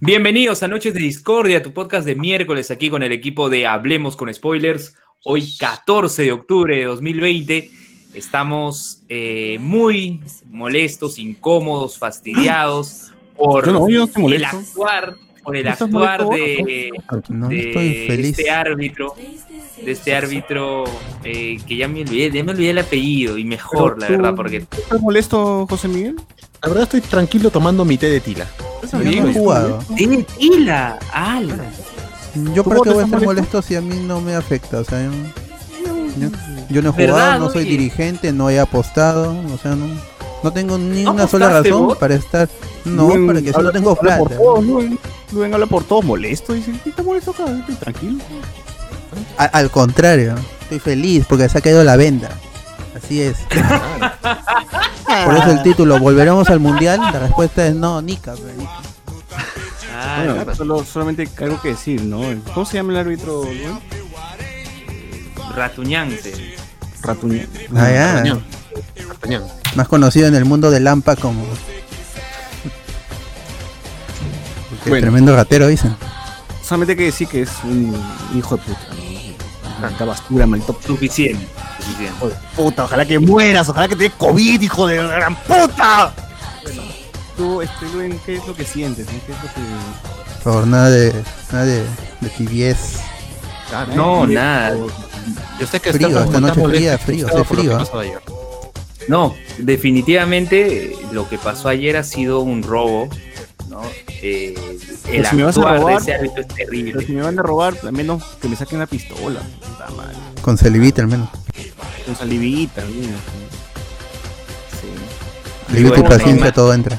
Bienvenidos a Noches de Discordia, tu podcast de miércoles aquí con el equipo de Hablemos con Spoilers. Hoy 14 de octubre de 2020 estamos eh, muy molestos, incómodos, fastidiados por el actuar, por el actuar de, este árbitro, de este árbitro eh, que ya me olvidé, ya me olvidé el apellido y mejor, la verdad, porque. ¿Estás molesto, José Miguel? La verdad estoy tranquilo tomando mi té de tila. Bien jugado. ¡Té de tila! ¡Ala! Yo para qué voy a estar molesto si a mí no me afecta, o sea, yo, no he jugado, no soy dirigente, no he apostado, o sea, no, no tengo ni una sola razón para estar, no, para que si no tengo plata. Por todos, Luen, habla por todos molesto, dice, ¿está molesto acá? Estoy tranquilo. al contrario, estoy feliz porque se ha caído la venda. Así es. Por eso el título, ¿volveremos al mundial? La respuesta es no, Nica. Ah, bueno, solo, solamente algo que decir, ¿no? ¿Cómo se llama el árbitro? Ratuñante. Ratuñán. Ah, ya. Más conocido en el mundo del Lampa como. Tremendo ratero, dicen. Solamente hay que decir que es un hijo de puta. Tanta basura, maldito. Suficiente. puta, ojalá que mueras, ojalá que te dé COVID, hijo de gran puta. Tú, este, ¿qué es lo que sientes? ¿Qué es lo que... Por favor, nada de, nada de, de tibiez. no, nada. Yo sé que frío, esta noche fría, frío, hace frío. No, definitivamente lo que pasó ayer ha sido un robo, ¿no? Eh, el si actuar robar, de ese árbitro es terrible. si me van a robar, al menos que me saquen una pistola. Con salivita al menos. Con salivita, Sí. Salivita y paciencia todo entra.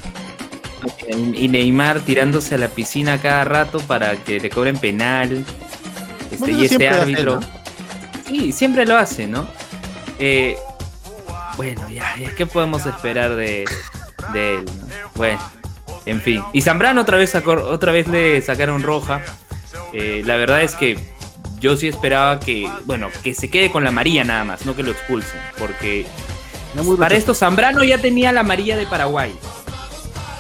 Y Neymar tirándose a la piscina cada rato para que le cobren penal. Este, y este árbitro. Sí, siempre lo hace, ¿no? Eh, bueno, ya, ya, ¿qué podemos esperar de, él? Bueno, en fin. Y Zambrano otra vez, sacó, otra vez le sacaron roja. Eh, la verdad es que yo sí esperaba que, bueno, que se quede con la María nada más, no que lo expulsen. Porque para esto Zambrano ya tenía la María de Paraguay.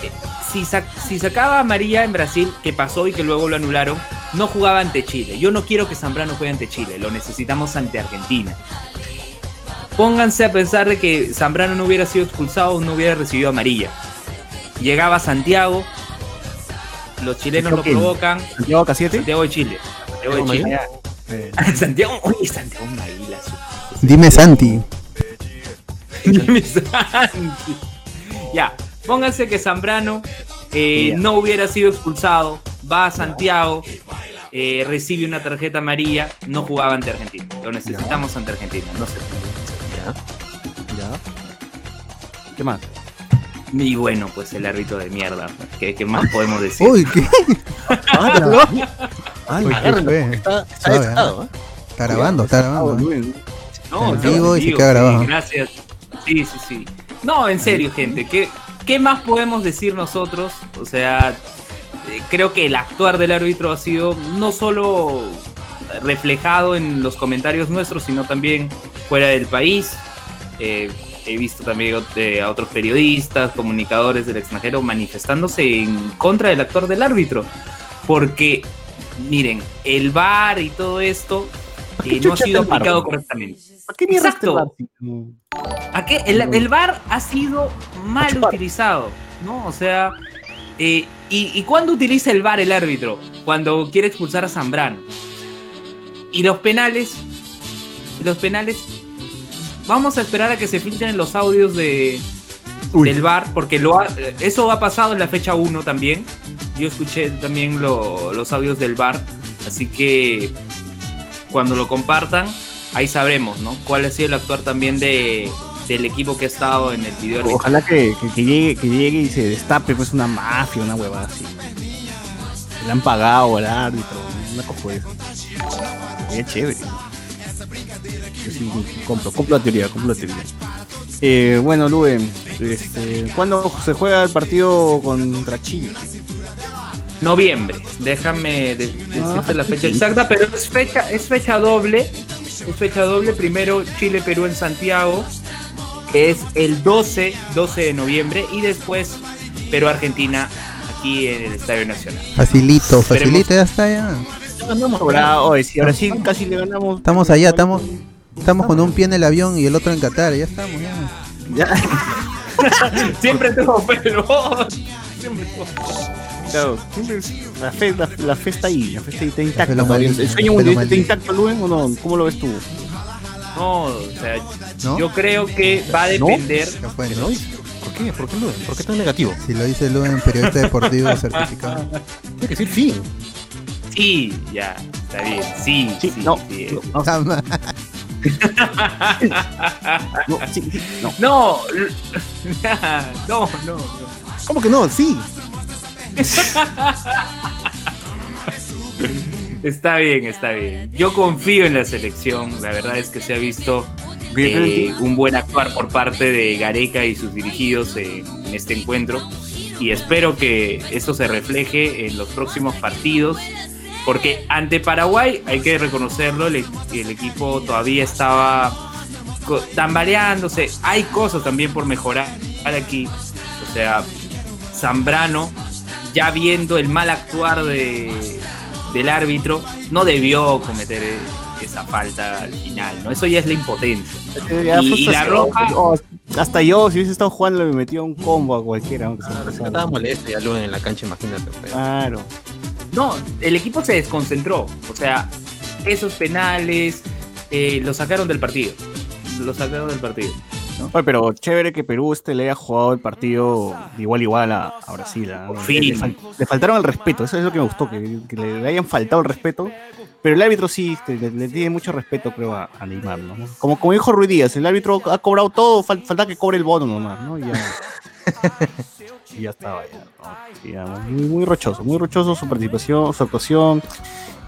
Eh, si, si sacaba a María en Brasil, que pasó y que luego lo anularon, no jugaba ante Chile. Yo no quiero que Zambrano juegue ante Chile, lo necesitamos ante Argentina. Pónganse a pensar de que Zambrano no hubiera sido expulsado o no hubiera recibido amarilla. Llegaba Santiago, los chilenos lo provocan. Santiago Casiete. Santiago de Chile. Santiago de Chile. Santiago, oye, Santiago Maguila. Dime Santi. Dime Santi. Ya, pónganse que Zambrano eh, no hubiera sido expulsado, va a Santiago, eh, recibe una tarjeta amarilla, no jugaba ante Argentina. Lo necesitamos ante Argentina, no sé. Ya. Ya. ¿Qué más? Y bueno, pues el árbitro de mierda. ¿Qué, qué más podemos decir? Uy, ¿qué? Ay, está, está, ¿eh? está grabando, está grabando. ¿eh? No, en vivo y se queda grabado. gracias. Sí, sí, sí. No, en serio, gente. ¿qué, ¿Qué más podemos decir nosotros? O sea, eh, creo que el actuar del árbitro ha sido no solo reflejado en los comentarios nuestros, sino también fuera del país. Eh, he visto también a otros periodistas, comunicadores del extranjero manifestándose en contra del actor del árbitro. Porque, miren, el VAR y todo esto eh, no ha sido aplicado correctamente. ¿A qué Exacto. ¿A qué? El, el VAR ha sido mal utilizado, ¿no? O sea, eh, y, ¿Y cuándo utiliza el VAR el árbitro? Cuando quiere expulsar a Zambrano. Y los penales, los penales, vamos a esperar a que se filtren los audios de, del VAR, porque lo eso ha pasado en la fecha 1 también. Yo escuché también los audios del VAR, así que cuando lo compartan, ahí sabremos, ¿no? Cuál ha sido el actuar también de, del equipo que ha estado en el video. Ojalá que, llegue, que llegue y se destape pues una mafia, una huevada así. Le han pagado al árbitro, una cosa Es chévere. Sí, compro, compro la teoría, compro la teoría. Eh, bueno, Lube, este, ¿cuándo se juega el partido contra Chile? Noviembre, déjame decirte ah, la fecha exacta, pero es fecha, es fecha doble. Es fecha doble, primero Chile-Perú en Santiago, que es el 12, 12 de noviembre, y después Perú-Argentina aquí en el Estadio Nacional. Facilito, facilito, ya está ya. Ahora, hoy, sí, ahora sí casi le ganamos. Estamos allá, estamos, estamos con un pie en el avión y el otro en Qatar, ya estamos ya. Ya. Siempre tengo pelo. Siempre tengo Claro, siempre la fe, la, la fe está ahí, la fe está ahí, está intacta. fe ¿El sueño mundialista está intacto, Luen, o no? ¿Cómo lo ves tú? No, o sea, ¿No? yo creo que va a depender. ¿Por qué? ¿Por qué, lo- ¿Por qué tan negativo? Si lo dice Luen, periodista deportivo certificado. Tiene que decir fin. Sí, ya, está bien. Sí, sí, Sí, no, sí. no, no, no, sí, sí, no. No, l- no, no, no. ¿Cómo que no? Sí. Está bien, está bien. Yo confío en la selección. La verdad es que se ha visto eh, un buen actuar por parte de Gareca y sus dirigidos en, en este encuentro. Y espero que esto se refleje en los próximos partidos. Porque ante Paraguay, hay que reconocerlo, el, el equipo todavía estaba tambaleándose. Hay cosas también por mejorar aquí. O sea, Zambrano, ya viendo el mal actuar de, del árbitro, no debió cometer eh, esa falta al final, ¿no? Eso ya es la impotencia. Ya, Y- y la roja- Oh, hasta yo, si hubiese estado jugando, le metía un combo a cualquiera. aunque se me Claro, pasara. estaba molesto ya Luen en la cancha, imagínate. Claro. No, el equipo se desconcentró. O sea, esos penales eh, lo sacaron del partido. Lo sacaron del partido. Oye, pero chévere que Perú este le haya jugado el partido de igual a igual a, a Brasil. ¿ah? Por fin. Le, fal- le faltaron el respeto, eso es lo que me gustó, que, que le, hayan faltado el respeto. Pero el árbitro sí este, le, le tiene mucho respeto, creo, a, a Neymar. ¿no? Como, como dijo Ruiz Díaz, el árbitro ha cobrado todo, fal- falta que cobre el bono nomás, ¿no? Y ya, y ya estaba. Ya, ¿no? Sí, ya, muy, muy rochoso, muy rochoso su participación, su actuación.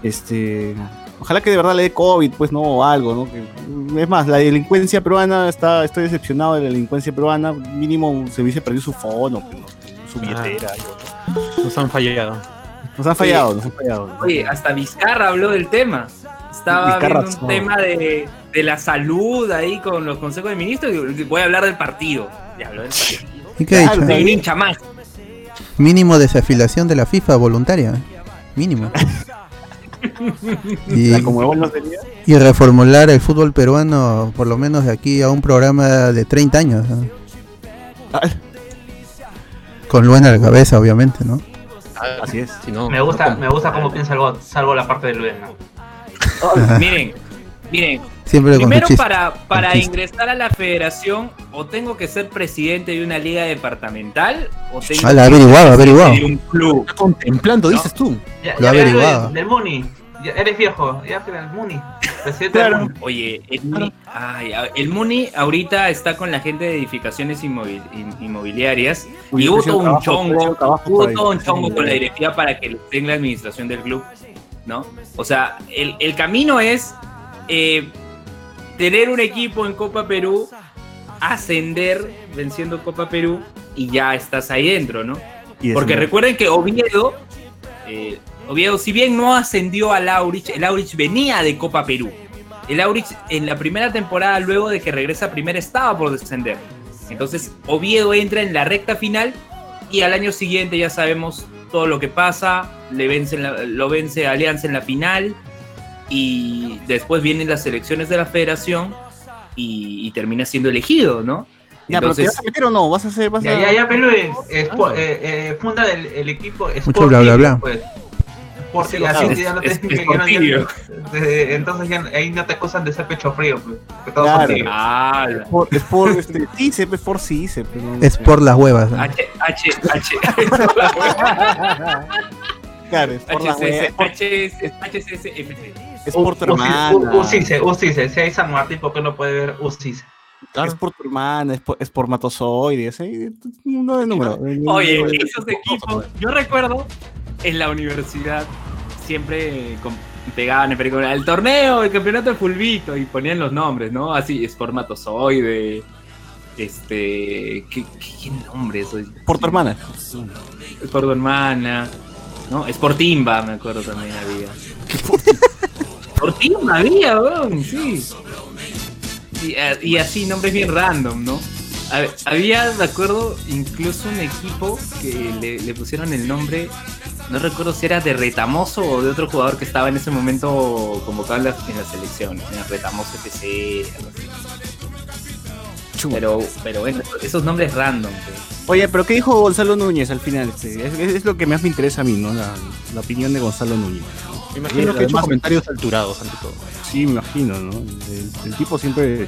Este, ojalá que de verdad le dé COVID, pues no, o algo, ¿no? Que- es más, la delincuencia peruana está, estoy decepcionado de la delincuencia peruana. Mínimo se hubiese perdido su fono, ¿no? su billetera. y Nos han fallado. Nos han fallado, nos han fallado. Oye, hasta Vizcarra habló del tema. Estaba Vizcarra, viendo un no. tema de, de la salud ahí con los consejos de ministros y voy a hablar del partido. Y habló del partido. ¿Y qué ha dicho? De un hincha más. Mínimo desafilación de la FIFA voluntaria. Mínimo. Y, reformular el fútbol peruano por lo menos de aquí a un programa de 30 años. ¿no? Ah, Con Luen a la cabeza, obviamente, ¿no? Así es. Si no, Me gusta, no, me gusta cómo piensa el bot, salvo la parte de Luis, ¿no? Miren, miren, Siempre Primero, para, para ingresar a la federación, o tengo que ser presidente de una liga departamental, o tengo Ah, la que averiguado, ser averiguado. presidente de un club. Está contemplando, No. dices tú. Ya, Lo averiguado. Del, del Muni. Ya eres viejo, ya pero el Muni. Presidente Claro. del Muni. Oye, el Muni, ay, a- el Muni ahorita está con la gente de edificaciones in- inmobiliarias y hubo todo un chongo, hubo todo un chongo con la directiva para que esté en la administración del club, ¿no? O sea, el, el camino es eh, tener un equipo en Copa Perú, ascender venciendo Copa Perú y ya estás ahí dentro, ¿no? Porque recuerden que Oviedo, eh, Oviedo, si bien no ascendió al Aurich, el Aurich venía de Copa Perú. El Aurich en la primera temporada, luego de que regresa a primera, estaba por descender. Entonces, Oviedo entra en la recta final y al año siguiente ya sabemos todo lo que pasa. Le vence la- lo vence Alianza en la final y después vienen las elecciones de la federación y, y termina siendo elegido, ¿no? Ya, pero ¿te vas a meter o no? ¿Vas a hacer.? Vas Ya, a... ya, ya, pero Spo- eh, eh, funda el, el equipo Mucho bla, bla, bla. Pues. Porque Sí, así es- ya no es- te- es no- eh, entonces ya ahí no te acusan de ser pecho frío, pues. Que todo Claro. ah, Es por, es por este, es por pero Es sé. por las huevas. ¿no? H, H, H, Claro, es por. Es por tu hermana. U- Ucice, Ucice. Si hay San Martín, ¿por qué no puede ver Ucice? Es por tu hermana, es por, es por matozoides. ¿eh? No de número. Oye, esos equipos, yo recuerdo en la universidad siempre pegaban en película el torneo, el campeonato de fulbito y ponían los nombres, ¿no? Así, espermatozoide, este, ¿qué, qué, qué nombre eso? Por tu hermana. Es por tu hermana, ¿no? Sportimba, me acuerdo también había. Sportimba había, weón, sí. Y, eh, y así, nombres bien random, ¿no? Había, me acuerdo, incluso un equipo que le, le pusieron el nombre, no recuerdo si era de Retamoso o de otro jugador que estaba en ese momento convocado en la, en la selección, en el Retamoso FC, algo así. Pero, pero bueno, esos nombres random. pues. Oye, pero ¿qué dijo Gonzalo Núñez al final? Este, es, es lo que más me interesa a mí, ¿no? La, la opinión de Gonzalo Núñez. Me imagino que ha hecho comentarios alturados ante todo. Sí, me imagino, ¿no? El, el tipo siempre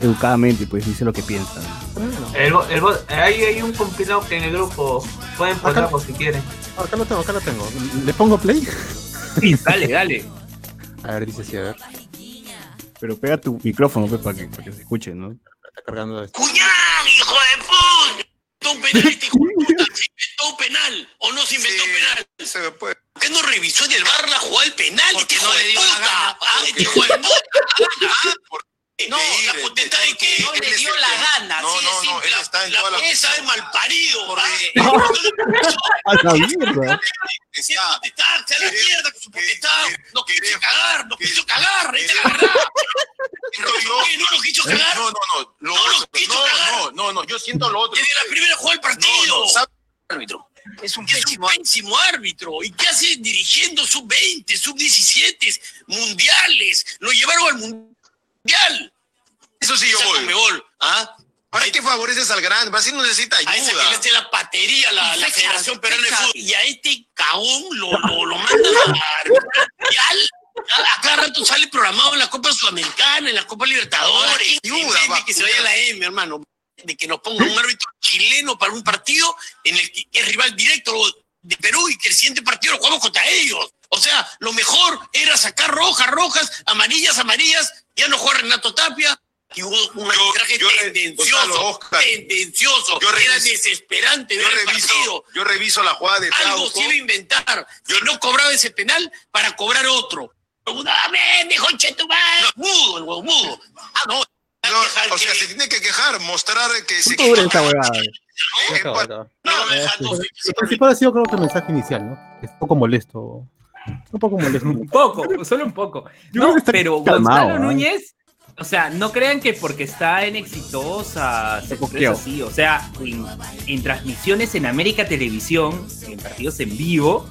educadamente pues dice lo que piensa. ¿no? El, bo- el bo- ahí hay un compilado que en el grupo pueden ponerlo si quieren. Acá lo tengo, acá lo tengo. ¿Le pongo play? Sí, dale, dale. A ver, dice sí, a ver. Pero pega tu micrófono pues, para que, para que se escuche, ¿no? Está cargando esto. ¡Cuñán, hijo de puta! Un penal, este hijo de puta. ¿Se inventó un penal o no se inventó un penal? Se me puede. ¿Por qué no revisó en el bar la jugada del penal? Este hijo de puta. Ah, este Porque- hijo de puta. No, No, la potestad de que no le dio la gana. No, de no, no, él está en la toda la potestad de prisión. malparido. ¡A la mierda! Sí, Está. potestad, se a la mierda con su potestad. quería- No quiso cagar, no quería- quiso cagar, es la verdad. No, ¿Por qué no lo quiso cagar? No, no, no. No, lo otro. quiso No, cagar. no, no, no. Yo siento lo otro. Desde la primera jugada del partido. No, no, árbitro. Es un pésimo, pésimo árbitro. ¿Y qué hace dirigiendo sub-20, sub-17, mundiales? Lo llevaron al mundial. Eso sí yo Esa voy. Conmebol, ¿ah? ¿Para qué favoreces al grande? Brasil necesita A esa que le ayuda. hace la patería la, la Federación Peruana de Fútbol. Y a este cagón lo, lo, lo mandan a mundial. A cada rato sale programado en la Copa Sudamericana, en la Copa Libertadores. Ayuda, va, que se vaya la M, hermano. De que nos ponga un árbitro chileno para un partido en el que es rival directo de Perú y que el siguiente partido lo jugamos contra ellos. O sea, lo mejor era sacar rojas, rojas, amarillas, amarillas. Ya no juega Renato Tapia. Y hubo un Yo- arbitraje yo tendencioso, Oscar, tendencioso. yo era reviso- desesperante Yo ver el reviso, partido. yo reviso la jugada de Algo Trauco. se iba a inventar. Si no cobraba ese penal para cobrar otro. ¡Dame, mi conchetumare! Mudo, el huevo, mudo. Ah, no. No, o sea, que- se tiene que quejar, mostrar que se ¿Cuánto dura esta huevada? Acá. No, me deja todo. Lo principal ha sido creo que el mensaje inicial, ¿no? Un poco molesto. Un poco molesto. Un poco, solo un poco. Yo No, pero calmado, Gonzalo ¿eh? Núñez, o sea, no crean que porque está en exitosa se expresa así. O sea, en, en transmisiones en América Televisión, en partidos en vivo,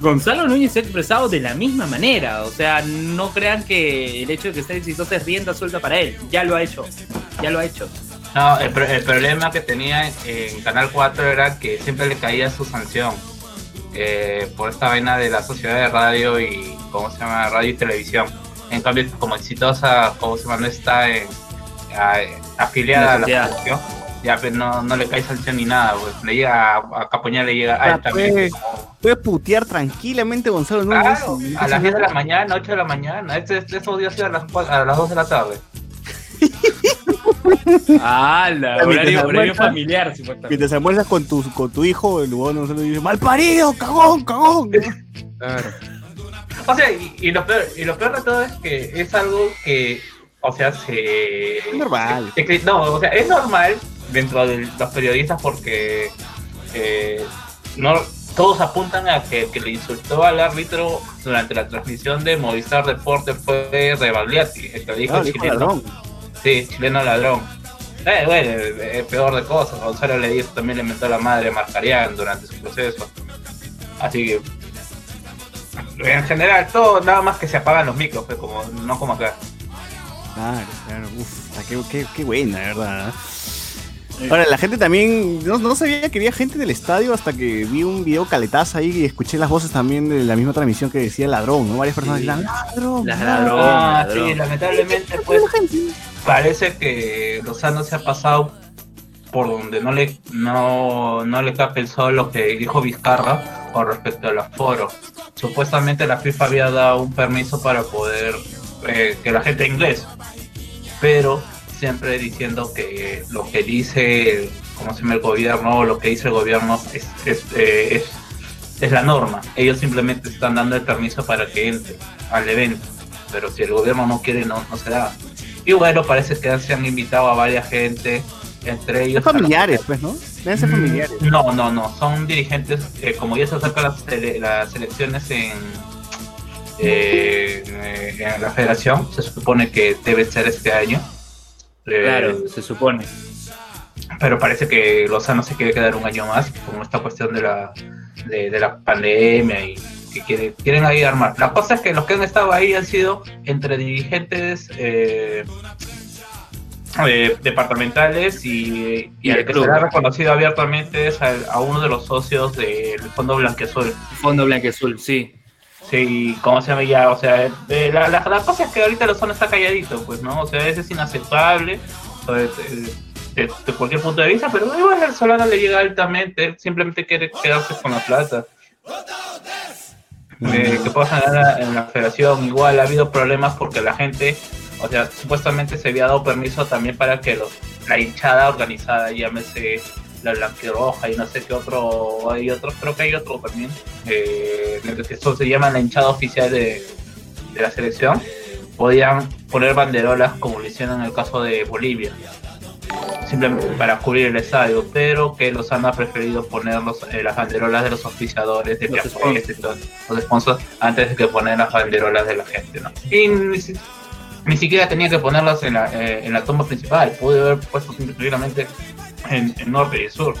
Gonzalo Núñez se ha expresado de la misma manera. O sea, no crean que el hecho de que esté exitosa es rienda suelta para él. Ya lo ha hecho. Ya lo ha hecho. No, el, el problema que tenía en Canal 4 era que siempre le caía su sanción eh, por esta vaina de la sociedad de radio y, ¿cómo se llama? Radio y televisión. En cambio, como exitosa, ¿cómo se llama? No está en- a- afiliada a la Ya. asociación, ya pues, no, no le cae sanción ni nada, pues le llega a, a Capoña le llega a Ah, él también. pues, como- Puede putear tranquilamente Gonzalo Núñez. Claro, a las 10 de la mañana, 8 de la mañana, este, este esos días a las, cua- a las 2 de la tarde. Ah, la horario, horario familiar, supuestamente. Mientras almuerzas con tu, con tu hijo, el huevón Gonzalo dice, mal parido, cagón, cagón. Claro. O sea, y, y lo peor, y lo peor de todo es que es algo que, o sea, se... Es normal. se- se- no, o sea, es normal dentro de los periodistas porque eh, no todos apuntan a que el que le insultó al árbitro durante la transmisión de Movistar Deporte fue Rebagliati, el que dijo Ah, dijo chileno. Sí, chileno ladrón. Eh, bueno, es peor de cosas. Gonzalo le dijo, también le mentó la madre a Marcarián durante su proceso. Así que, en general, todo nada más que se apagan los micros, pues, como, no como acá. Claro, claro. Uf, qué, qué, qué buena, verdad. Ahora, la gente también, no, no sabía que había gente del estadio hasta que vi un video caletazo ahí y escuché las voces también de la misma transmisión que decía ladrón, ¿no? Varias personas Sí. decían, ladrón. Las ladrón". ladrón, Ah, ladrón. sí, lamentablemente, pues, parece que Lozano se ha pasado por donde no le no, no le cape el lo que dijo Vizcarra con respecto al aforo. Supuestamente la FIFA había dado un permiso para poder eh, que la gente inglés, pero siempre diciendo que lo que dice como se llama el gobierno o lo que dice el gobierno es, es, eh, es, es la norma. Ellos simplemente están dando el permiso para que entre al evento, pero si el gobierno no quiere no, no se da. Y bueno, parece que se han invitado a varias gente, entre ellos... Son familiares, pues, ¿no? Deben ser Mm, familiares. No, no, no, son dirigentes, eh, como ya se acercan las, las elecciones en, eh, en la federación, se supone que debe ser este año. Eh, Claro, se supone. pero parece que Lozano se quiere quedar un año más con esta cuestión de la, de, de la pandemia y que quiere, quieren ahí armar. La cosa es que los que han estado ahí han sido entre dirigentes eh, eh, departamentales y, y Y el el que club. se le ha reconocido abiertamente es a, a uno de los socios del Fondo Blanqueazul. Fondo Blanqueazul, sí. Sí, ¿cómo se llama ya? O sea, eh, la, la, la cosa es que ahorita Lozano está calladito, pues, ¿no? O sea, eso es inaceptable sea, de, cualquier punto de vista, pero igual al Solano le llega altamente, él simplemente quiere quedarse con la plata. Eh, que pueda ganar en la federación, igual ha habido problemas porque la gente, o sea, supuestamente se había dado permiso también para que los, la hinchada organizada, llámese la blanquirroja y no sé qué otro, hay otros, creo que hay otro también, eh, que eso se llama la hinchada oficial de, de la selección, podían poner banderolas como lo hicieron en el caso de Bolivia, simplemente para cubrir el estadio, pero que Lozano ha preferido poner los, eh, las banderolas de los oficiadores, de Los y todo, los sponsors, antes de que poner las banderolas de la gente, ¿no? Y ni, si- ni siquiera tenía que ponerlas en la, eh, en la toma principal, pude haber puesto simplemente en, en norte y sur.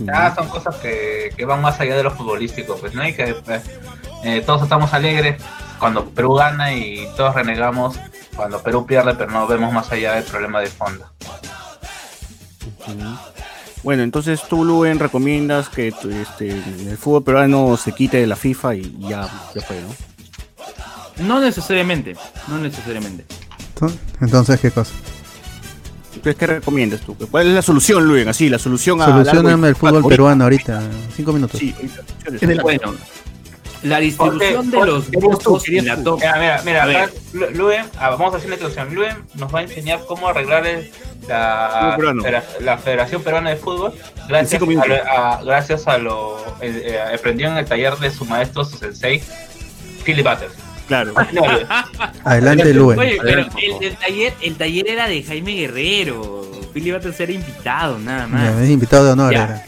Ya son cosas que, que van más allá de lo futbolístico, pues no hay que eh, eh, todos estamos alegres cuando Perú gana y todos renegamos cuando Perú pierde, pero no vemos más allá del problema de fondo. Bueno, entonces tú, Luen, recomiendas que tu- este, el fútbol peruano se quite de la FIFA y ya, ya fue, ¿no? No necesariamente, no necesariamente. Entonces, ¿qué cosa? Entonces, ¿qué recomiendas tú? ¿Cuál es la solución, Luen? Así, la solución a... Solucioname el fútbol peruano ahorita. Cinco minutos. Sí, Bueno, la distribución de los en la top. Mira, mira, mira, A ver. acá Lu- Luen, ah, vamos a hacer una introducción. Luen nos va a enseñar cómo arreglar el- la, la, la Federación Peruana de Fútbol gracias a, gracias a lo eh, eh, aprendió en el taller de su maestro, su sensei, Philip Butters. Claro. Adelante, Luen. Oye, pero el, el taller, el taller era de Jaime Guerrero. Philly Butters era invitado, nada Ya, más. es invitado de honor. Ya. era.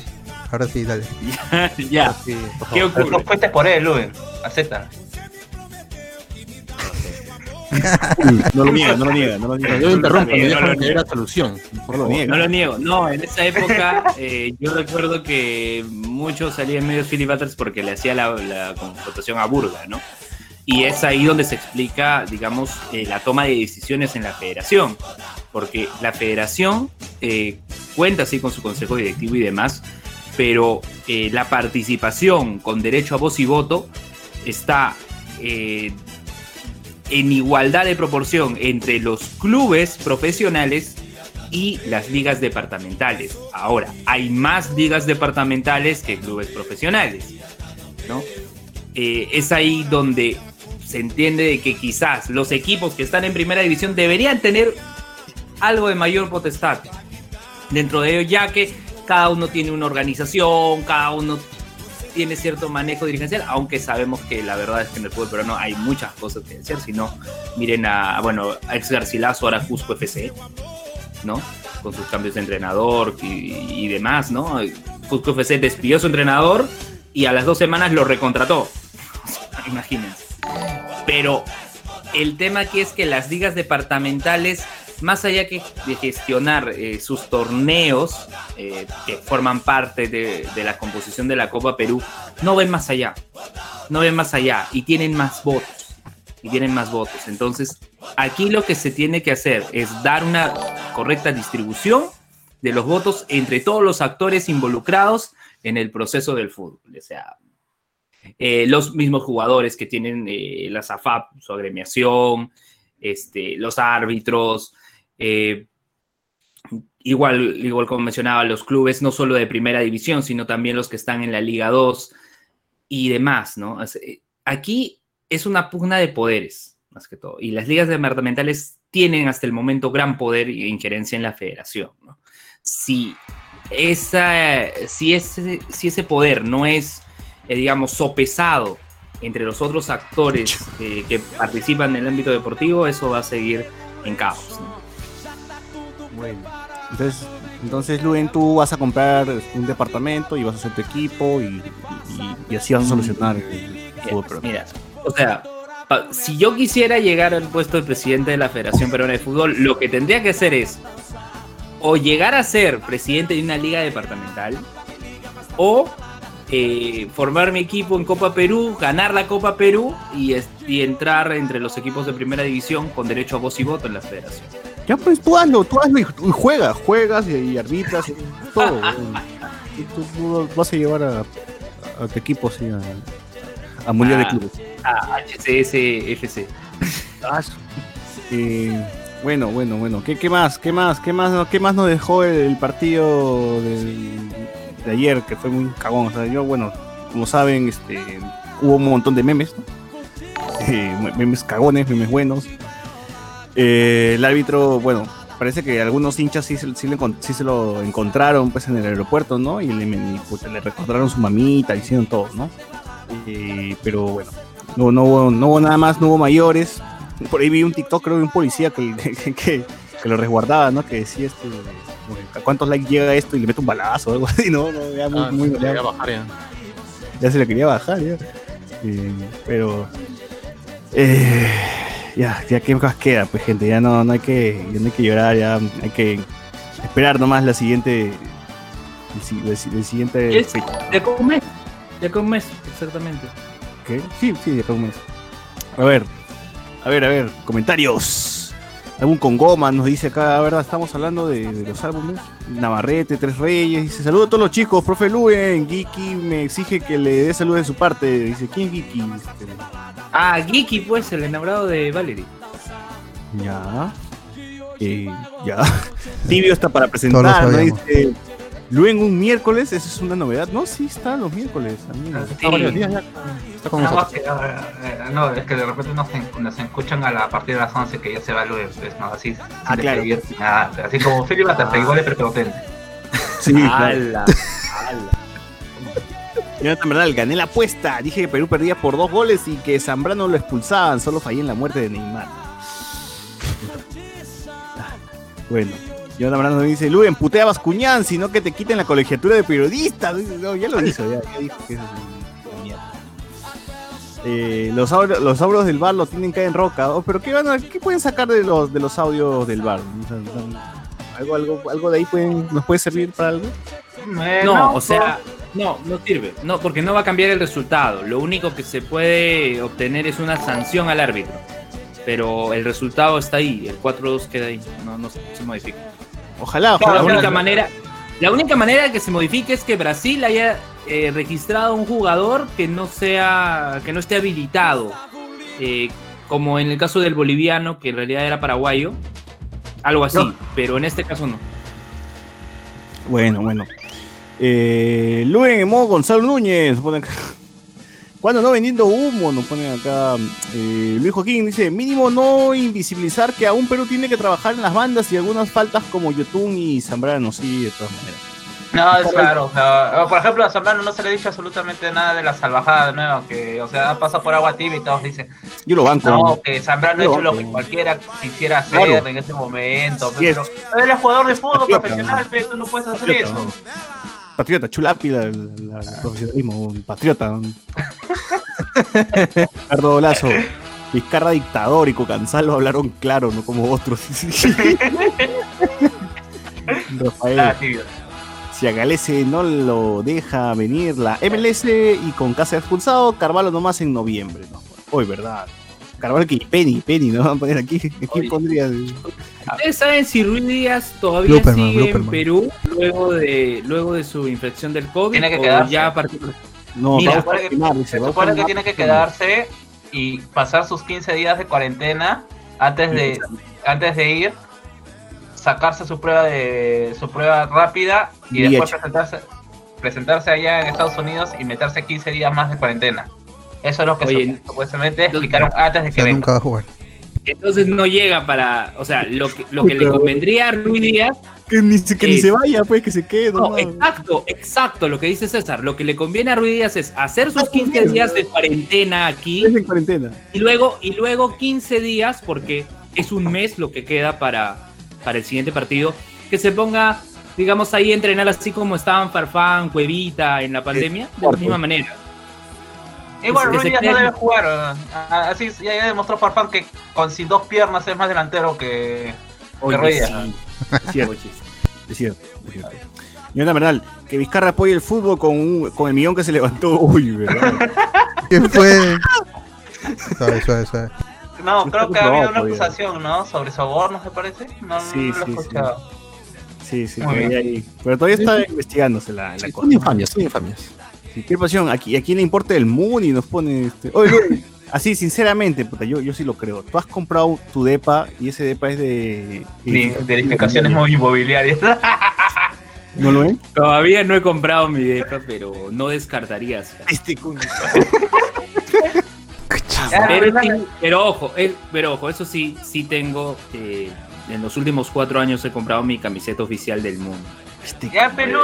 Ahora sí, dale. ya, Sí, ¿qué. Pero no ocurre? fuiste por él, Luen. Acepta. No lo niega, no lo niega, no lo niega. Yo interrumpo, No, la solución. No lo niega. No lo niego. No, en esa época eh, yo recuerdo que muchos salían medios Philly Butters porque le hacía la, la confrontación a Burga, ¿no? Y es ahí donde se explica, digamos, eh, la toma de decisiones en la federación. Porque la federación eh, cuenta así con su consejo directivo y demás, pero eh, la participación con derecho a voz y voto está eh, en igualdad de proporción entre los clubes profesionales y las ligas departamentales. Ahora, hay más ligas departamentales que clubes profesionales, ¿no? Eh, es ahí donde se entiende de que quizás los equipos que están en primera división deberían tener algo de mayor potestad dentro de ello, ya que cada uno tiene una organización, cada uno tiene cierto manejo dirigencial, aunque sabemos que la verdad es que en el fútbol peruano hay muchas cosas que decir, si no, miren a, bueno, a ex Garcilaso, ahora Cusco FC, ¿no? Con sus cambios de entrenador y, y demás, ¿no? Cusco FC despidió a su entrenador y a las dos semanas lo recontrató. Imagínense. Pero el tema aquí es que las ligas departamentales, más allá que de gestionar eh, sus torneos, eh, que forman parte de, la composición de la Copa Perú, no ven más allá. No ven más allá y tienen más votos. Y tienen más votos. Entonces, aquí lo que se tiene que hacer es dar una correcta distribución de los votos entre todos los actores involucrados en el proceso del fútbol. O sea, eh, los mismos jugadores que tienen la SAFAP, su agremiación, este, los árbitros, eh, igual, igual como mencionaba, los clubes no solo de primera división, sino también los que están en la Liga 2 y demás, ¿no? Eh, Aquí es una pugna de poderes, más que todo, y las ligas departamentales tienen hasta el momento gran poder e injerencia en la federación, ¿no? Si, esa, si, ese, si ese poder no es eh, digamos, sopesado entre los otros actores que participan en el ámbito deportivo, eso va a seguir en caos. ¿no? Bueno, entonces, entonces Luen, tú vas a comprar un departamento y vas a hacer tu equipo y, y- y así vas a solucionar el, el fútbol peruano. Mira, o sea, si yo quisiera llegar al puesto de presidente de la Federación Peruana de Fútbol, lo que tendría que hacer es o llegar a ser presidente de una liga departamental o eh, formar mi equipo en Copa Perú, ganar la Copa Perú y entrar entre los equipos de primera división con derecho a voz y voto en la federación. Ya pues tú hazlo, tú hazlo y, y juegas, juegas y, y arbitras y todo. y tú, tú vas a llevar a, a tu equipo sí, a, a Mundial de Ah. Clubes. A HCS FC. Eh, bueno, bueno, bueno. ¿Qué, qué más? ¿Qué más? ¿Qué más, qué más nos dejó el, el partido del- de ayer? Que fue muy cagón. O sea, yo, bueno, como saben, este, hubo un montón de memes, ¿no? Eh, memes cagones, memes buenos. Eh, el árbitro, bueno, parece que algunos hinchas sí, se- sí, le sí se lo encontraron pues en el aeropuerto, ¿no? Y le, puta, le recordaron su mamita, hicieron todo, ¿no? Eh, pero bueno, no, no, hubo, no hubo nada más, no hubo mayores. Por ahí vi un TikTok, creo, de un policía que, que, que- que lo resguardaba, ¿no? Que decía, este, ¿a cuántos likes llega esto? Y le mete un balazo o algo así, ¿no? no ya muy, Ah, muy- se ya- iba a bajar ya. ya se le quería bajar, ya. Eh, pero. eh, ya, ya qué más queda, pues gente, ya no, no hay que, ya no hay que llorar, ya hay que esperar nomás la siguiente. El, el si- el siguiente Es- fecha. De acá a un mes. De acá a un mes, exactamente. ¿Qué? Sí, sí, de acá a un mes. A ver, a ver, a ver, comentarios. Álbum con goma nos dice acá, ¿verdad? Estamos hablando de, de los álbumes. Navarrete, Tres Reyes, dice, saludos a todos los chicos, profe Luen, Geeky me exige que le dé saludos de su parte. Dice, ¿quién es Geeky? Este, Ah, Geeky, pues, el enamorado de Valerie. ya. Eh, ya. Tibio está para presentar, ¿no? Dice, Luen un miércoles, eso es una novedad. No, sí, está los miércoles, amigos. Está varios días ya. Está con que, eh, eh, no, es que de repente nos, en- nos escuchan a la a partir de las 11 que ya se va Luis, pues, no, así, Ah, claro. nada, así como Philip hasta igual de prepotente. Sí, claro. Ala, ala. Jonathan Bernal, gané la apuesta. Dije que Perú perdía por dos goles y que Zambrano lo expulsaban. Solo fallé en la muerte de Neymar. Bueno, Jonathan nos dice: Luen, putea a Bascuñán, sino que te quiten la colegiatura de periodista. No, ya lo hizo, ya, ya dijo que eso es mierda. Eh, los, audios, los audios del bar lo tienen que en roca. Oh, pero ¿qué, van a- qué pueden sacar de los, de los audios del bar? ¿Algo, algo, algo de ahí pueden, nos puede servir para algo? No, o sea, no, no sirve. No, porque no va a cambiar el resultado. Lo único que se puede obtener es una sanción al árbitro. Pero el resultado está ahí, el 4-2 queda ahí, no, no se modifica. Ojalá, ojalá. La única manera, la única manera que se modifique es que Brasil haya eh, registrado un jugador que no sea, que no esté habilitado, eh, como en el caso del boliviano, que en realidad era paraguayo, algo así, No. pero en este caso no. Bueno, bueno. Eh, Luen Emo Gonzalo Núñez. ¿Cuándo no vendiendo humo? Nos ponen acá. Eh, Luis Joaquín dice: mínimo no invisibilizar que aún Perú tiene que trabajar en las bandas y algunas faltas como Yotun y Zambrano. Sí, de todas maneras. No, es claro, o sea, por ejemplo, a Zambrano no se le ha dicho absolutamente nada de la salvajada de nuevo, que, o sea, ha pasado por agua tibia y todos dicen, Yo lo banco. no, que Zambrano ha hecho lo que cualquiera quisiera hacer Claro. en ese momento, Sí, pero él es jugador de fútbol Patriota. profesional, pero tú no puedes hacer Patriota. eso. Patriota, chulapi, la, la- la- el profesionalismo. Patriota. Ricardo Lazo. Vizcarra dictador y Cocanzalo hablaron claro, no como otros. Rafael. Ah. Si a Galese no lo deja venir la MLS y con casa expulsado, Carvalho nomás en noviembre. ¿no? Hoy, ¿verdad? Carvalho que Penny, Penny, ¿no? Van a poner aquí. Aquí Oye. pondría. ¿Ustedes saben si Ruiz Díaz todavía Blooperman, sigue en. Perú luego de, luego de su infección del COVID? Tiene que o quedarse. ya a partir No, Mira, vamos a supone que- confirmar, dice, Se supone que tiene que quedarse y pasar sus 15 días de cuarentena antes de, antes de ir, sacarse su prueba de su prueba rápida y después hecho. presentarse, presentarse allá en Estados Unidos y meterse 15 días más de cuarentena. Eso es lo que Oye, supuestamente explicaron antes de O que sea, venga. nunca va a jugar. Entonces no llega para, o sea, lo que, lo que le convendría a Ruiz Díaz, Que ni, se- que ni se vaya, pues, que se quede. no, exacto, exacto, lo que dice César, lo que le conviene a Ruiz Díaz es hacer sus 15 días de cuarentena aquí Es en cuarentena. y luego, y luego 15 días, porque es un mes lo que queda para, para el siguiente partido, que se ponga, digamos, ahí a entrenar así como estaban Farfán, Cuevita en la pandemia, de la misma manera. Y bueno, que Ruiz se Díaz no debe jugar. ¿no? Así ya, ya demostró Farfán que con sin dos piernas es más delantero que, que Ruiz sí. Cierto. Sí. Es cierto, es cierto. Jonathan Bernal, que Vizcarra apoye el fútbol con, un- con el millón que se levantó. Uy, ¿verdad? ¿Qué fue? Suave, suave, suave. No, No creo que ha habido una acusación, ¿no? Sobre sobornos, me parece. No, no Sí, lo he sí, sí. escuchado. Sí, sí, que bien. ahí- Pero todavía está investigándose la, la Sí, cosa. son infamias, son infamias. Qué pasión. Aquí, ¿A quién le importa el Moon y nos pone este. Oye, así, sinceramente, puta, yo, yo sí lo creo. Tú has comprado tu depa y ese depa es de. Verificaciones muy inmobiliarias. ¿No lo ven? Todavía no he comprado mi depa, pero no descartarías. Este con- Pero, pero ojo, eh, pero ojo, eso sí, sí tengo. eh, en los últimos cuatro años he comprado mi camiseta oficial del mundo. Este Ya, Perú,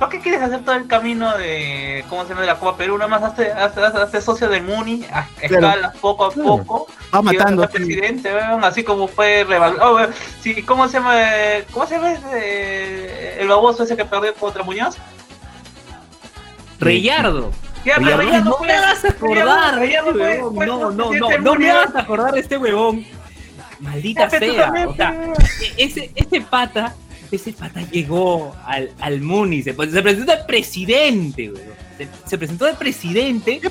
¿para qué quieres hacer todo el camino de, ¿cómo se llama? De la Copa Perú, nada más hazte, hazte, hazte- hazte socio del Muni, a Claro. escala, poco a Claro. poco. Va matando. presidente, weón, así como fue oh, sí, ¿cómo se llama? eh, ¿Cómo se llama ese, el baboso ese que perdió contra Muñoz? Reyardo. Ya, pero Reyardo. Reyardo no fue- me hagas acordar. Reyardo fue- huevón. fue no, no, no, del no me hagas acordar de este huevón. Maldita sea. O sea, e- ese, ese pata, ese pata llegó al, al Muni, se, se presentó de presidente, huevón. Se, se presentó de presidente y sí,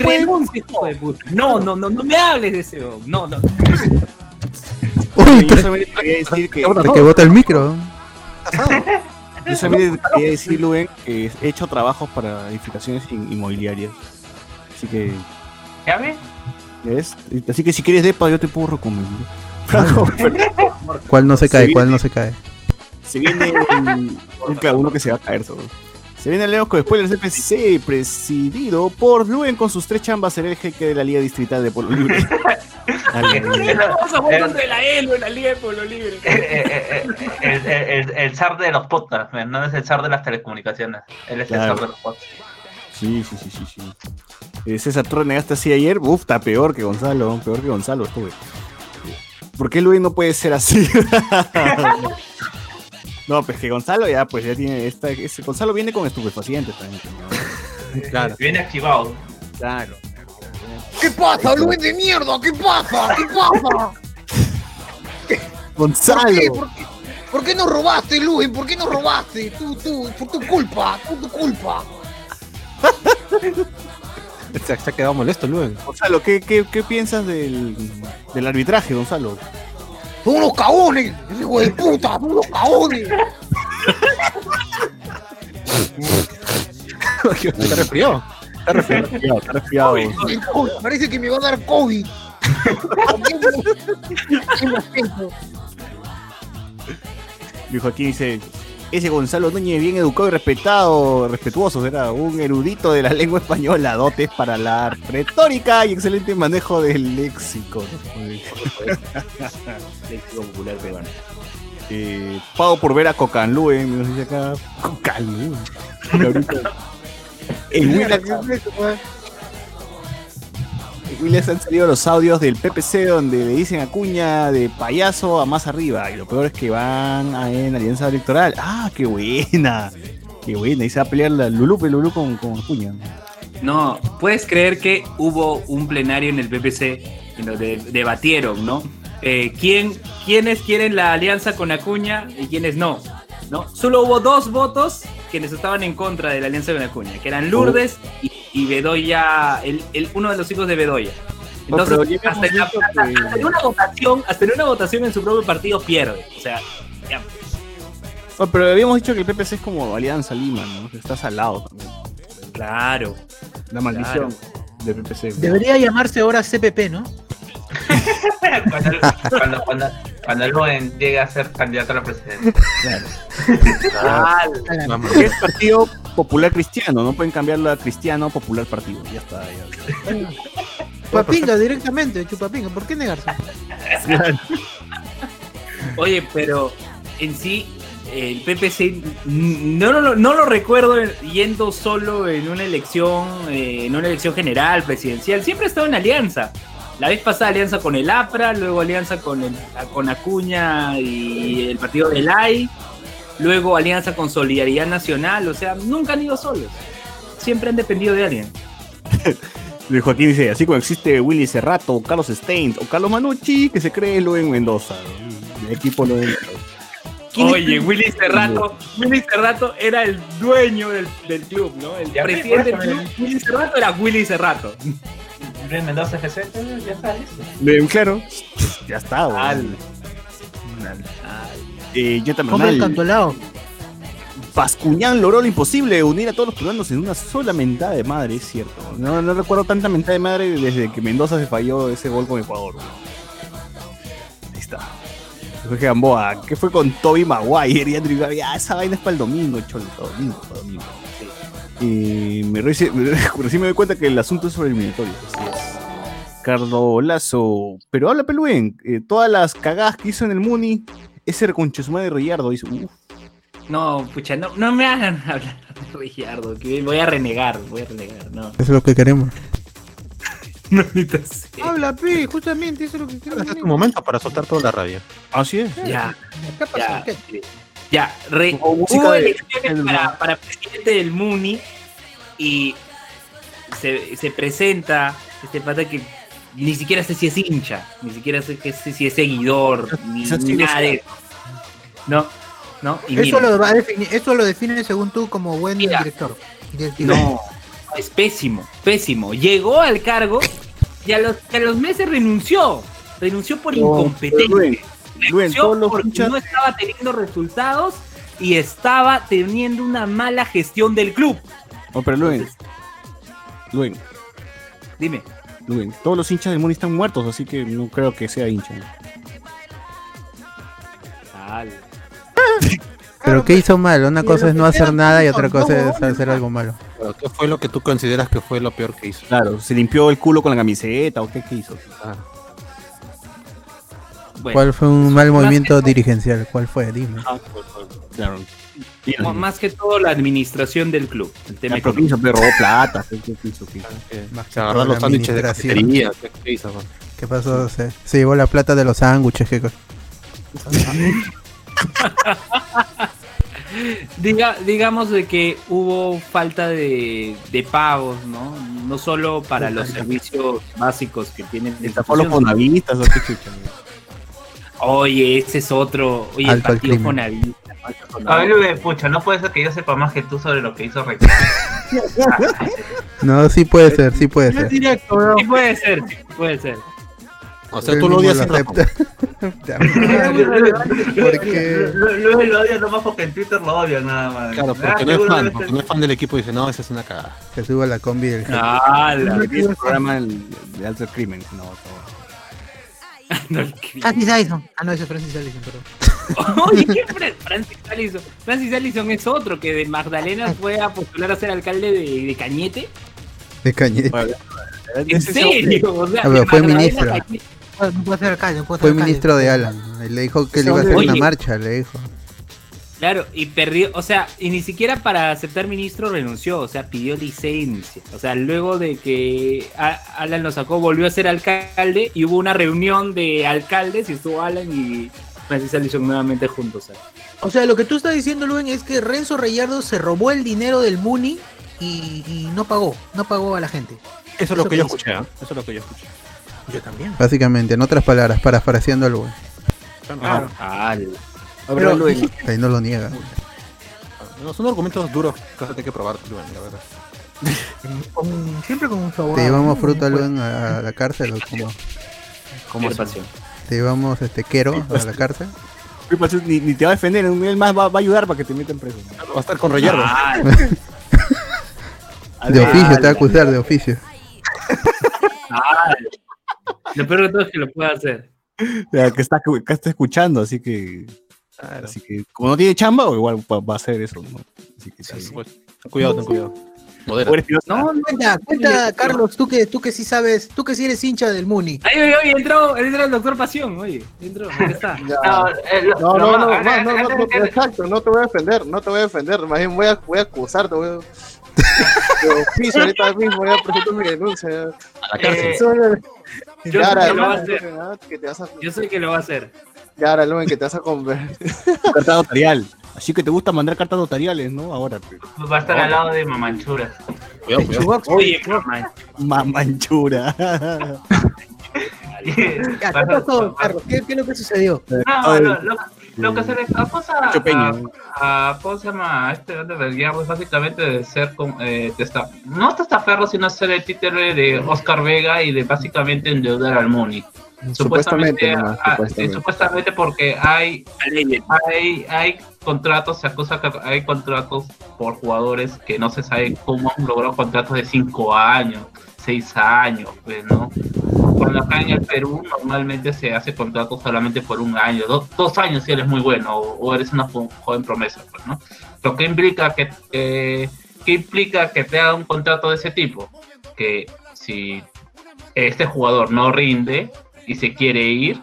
renuncia. Y puta. No, no, no, no me hables de ese huevón. No, no. Uy, Yo solamente quería decir que. bota el micro. Yo solamente quería decir, Luen, que he hecho trabajos para edificaciones in- inmobiliarias. Así que. ¿ya ves? Así que si quieres depa, yo te puedo recomendar. Franco, ¿Cuál no se cae? ¿Cuál no se cae? Se viene un, claro, uno que se va a caer solo. Se viene el Leo con spoilers CPC, presidido por Luen con sus tres chambas, será el jeque de la Liga Distrital de Polo Libre. Vamos a votar de la ELO en la Liga de Pueblo Libre. Eh, eh, eh, el, el, el zar de los podcasts, no es el zar de las telecomunicaciones. Él es Claro. el zar de los podcasts. Sí, sí, sí, sí, sí. Eh, César Torres negaste así ayer, uf, está peor que Gonzalo, peor que Gonzalo estuve. ¿Por qué Luis no puede ser así? no, pues que Gonzalo ya, pues ya tiene esta, ese, Gonzalo viene con estupefacientes también. ¿no? Claro. Viene activado. Claro. ¿Qué pasa, Luis de mierda? ¿Qué pasa? ¿Qué pasa? Gonzalo. ¿Por qué? ¿Por qué? ¿Por qué nos robaste, Luis? ¿Por qué nos robaste? Tú, tú, por tu culpa, por tu culpa. Se, ha quedado molesto, Luen. Gonzalo, ¿qué, qué, qué piensas del, del arbitraje, Gonzalo? Son unos cagones, hijo de puta, son unos cagones. Está resfriado. Está resfriado, está resfriado. Parece que me va a dar COVID. Luis Joaquín dice, ese Gonzalo Núñez bien educado y respetado, respetuoso, era un erudito de la lengua española, dotes para la retórica y excelente manejo del léxico. léxico popular peruano. Eh, pago por ver a Cocanlú, eh, nos dice acá. Cocanlú. El Willax, el Willax han salido los audios del PPC donde le dicen a Cuña de payaso a más arriba. Y lo peor es que van a- en alianza electoral. ¡Ah, qué buena! Qué buena. Y se va a pelear la Lulú, Lulú con, con Cuña. No, puedes creer que hubo un plenario en el PPC en donde debatieron, ¿no? Eh, ¿quién, ¿Quiénes quieren la alianza con Acuña y quiénes no? ¿no? Solo hubo dos votos quienes estaban en contra de la alianza con Acuña, que eran Lourdes y, y Bedoya, el, el- uno de los hijos de Bedoya. Entonces, ya hasta, en la- que- hasta en una votación, hasta en una votación en su propio partido pierde. O sea, ya. Oh, pero habíamos dicho que el PPC es como Alianza Lima, ¿no? Que está salado también. claro. La maldición del PPC. Debería llamarse ahora CPP, ¿no? cuando, cuando, cuando, Luen llegue a ser candidato a la presidencia. Porque es Partido Popular Cristiano, no pueden cambiarlo a Cristiano Popular Partido. Ya está, ya. Chupapinga directamente, chupapinga. ¿Por qué negarse? Oye, pero en sí, el PPC no, no, no lo recuerdo yendo solo en una elección, eh, en una elección general, presidencial. Siempre ha estado en alianza. La vez pasada alianza con el APRA, luego alianza con, el, con Acuña y el partido del AI, luego alianza con Solidaridad Nacional. O sea, nunca han ido solos. Siempre han dependido de alguien. Luis Joaquín dice, así como existe Willy Cerrato, Carlos Steins o Carlos Manucci, que se cree lo en Mendoza. El equipo lo Oye, Willy Cerrato, Willy Cerrato era el dueño del, del club, ¿no? El Ya, presidente del club, Willy Cerrato era Willy Cerrato. Luis Mendoza FC, ya está listo. Eh, Claro. Ya está, güey. Al. Eh, yo también. Hombre, el cantolao. Pascuñán logró lo imposible, unir a todos los peruanos en una sola mentada de madre, es cierto. No, no recuerdo tanta mentada de madre desde que Mendoza se falló ese gol con Ecuador. güey. Ahí está. Jorge Gamboa, ¿qué fue con Toby Maguire y Andrew Gaby? Ah, esa vaina es para el domingo, cholo, para domingo, para domingo. Y me reci- recién me doy cuenta que el asunto es sobre eliminatorio. Así es. Cardo Lazo. Pero habla Peluen, eh, todas las cagadas que hizo en el Muni, ese reconchesumá de Riyardo hizo. Uf, No, pucha, no, no me hagan hablar de Ricardo, que voy a renegar, voy a renegar, no. Eso es lo que queremos. Habla, pe, justamente, eso es lo que quiero. Este es tu momento para soltar toda la rabia. Así es. Ya, ¿Qué ya, ¿Qué? Ya, re, hubo elecciones para, para presidente del Muni y se, se presenta este pata que ni siquiera sé si es hincha, ni siquiera sé, que- sé si es seguidor, ni, nada de eso. No, no, y Eso mira, lo, va a definir, eso lo define según tú como buen Mira. director. No, es pésimo, pésimo. Llegó al cargo y a los, a los meses renunció. Renunció por incompetente. Luen, Los porque hinchas- no estaba teniendo resultados y estaba teniendo una mala gestión del club. Oh, pero Luen, Luen, Dime. Luen, todos los hinchas del Muni están muertos, así que no creo que sea hincha. Pero ¿qué hizo mal? Una cosa es no hacer nada y otra cosa es hacer algo malo. Pero, ¿Qué fue lo que tú consideras que fue lo peor que hizo? Claro, se limpió el culo con la camiseta o qué, qué hizo. Ah, Bueno, ¿Cuál fue un mal más movimiento que- dirigencial? ¿Cuál fue? Dime. Claro. m- más que todo la administración del club. El tema Ya, pero ¿qué económico. hizo? Pero robó plata. ¿qué, qué- qué hizo? ¿Qué hizo? que Más que se agarró los la sándwiches de cafetería. ¿Qué, qué hizo? man? ¿Qué pasó? Se, se llevó la plata de los sándwiches. ¿qué co- Diga, digamos de que hubo falta de, de pagos, ¿no? No solo para los servicios básicos que tienen. la ¿Estafó los institución. fonavistas o qué chucha? Oye, ese es otro. Oye, el Alto al partido. Fonavista. A ver, Luis, pucha, no puede ser que yo sepa más que tú sobre lo que hizo Ricardo. No, sí puede ser, sí puede No es ser. directo, bro. Sí, puede ser, sí, puede ser. O sea, tú lo odias sin acepta. Porque Luis lo odia nomás porque en Twitter lo odian nada más. Claro, Ah, porque no es fan, porque no es fan del equipo y dice, no, esa es una cagada. se suba la combi del. Ah, la Es el programa del- de alto crimen. No, no. Francis Allison. Ah, no, ese es Francis Allison, perdón. Oye, ¿qué Fran- Francis Allison? Francis Allison es otro que de Magdalena fue a postular a ser alcalde de, de Cañete. De Cañete. ¿En serio? O sea, Ah, pero de fue ministro. No puede ser alcalde, no puede Fue ser alcalde. ministro de Alan. Le dijo que le iba a hacer Oye. una marcha, le dijo. Claro, y perdió, o sea, y ni siquiera para aceptar ministro renunció, o sea, pidió licencia. O sea, luego de que Alan lo sacó, volvió a ser alcalde y hubo una reunión de alcaldes y estuvo Alan y Francis Allison nuevamente juntos. ¿sabes? O sea, lo que tú estás diciendo, Luen, es que Renzo Reyardo se robó el dinero del Muni y, y no pagó, no pagó a la gente. Eso es lo que yo escuché, ¿ah? Eso es lo que yo escuché. Yo también. Básicamente, en otras palabras, parafraseando algo. Claro. Al- Pero Luen, Ahí no lo niega. No, son argumentos duros que que probar, Luen, la verdad. con- siempre con un sabor. Te llevamos fruta Luen, a, a la cárcel o como ¿Cómo te llevamos este quero a la cárcel. ni, ni te va a defender, él más va, va a ayudar para que te metan preso. Va a estar con Reyardo. Al- De oficio, te va a acusar de oficio. al- Lo peor de todo es que lo puede hacer. Que está, que está escuchando, así que. Así que, como no tiene chamba, igual va, a hacer eso, ¿no? Así que sí. Pues, ten cuidado, ten cuidado. No, Cuenta, cuenta, Carlos, tú que, tú que sí sabes, tú que sí eres hincha del Muni. Ay, oye, oye, entró, entró el doctor Pasión, oye, entró, ¿dónde está? No, eh, No, no, no, no, no, no, no, exacto, no te voy a defender, no te voy a defender, más bien voy a, voy a acusarte, voy oficio, ahorita mismo voy a presentar mi denuncia. A la cárcel. Eh, yo sé que lo va a hacer. Yo sé que lo va a hacer. Yara, Luen, que te vas a conver... Carta notarial. Así que te gusta mandar cartas notariales, ¿no? Ahora, pues. Va a estar al lado de Mamanchura. Cuidado, cuidado. Oye. Mamanchura. Ya, ¿Qué pasó, Carlos? ¿Qué, qué es lo que sucedió? No, lo, lo- Lo que se le acusa a, a- ¿cómo se llama? A este de Belguillardo es básicamente de ser con, eh, testa- no testaferro, sino ser el títere de Oscar Vega y de básicamente endeudar al Muni. Supuestamente, ah, supuestamente. sí, supuestamente porque hay, hay, hay contratos, se acusa que hay contratos por jugadores que no se sabe cómo han logrado contratos de 5 años, 6 años, pues, ¿no? Cuando acá en el Perú normalmente se hace contratos solamente por un año, dos, dos años si eres muy bueno o, o eres una jo- joven promesa, pues, ¿no? Lo que implica que, que, que implica que te haga un contrato de ese tipo, que si este jugador no rinde y se quiere ir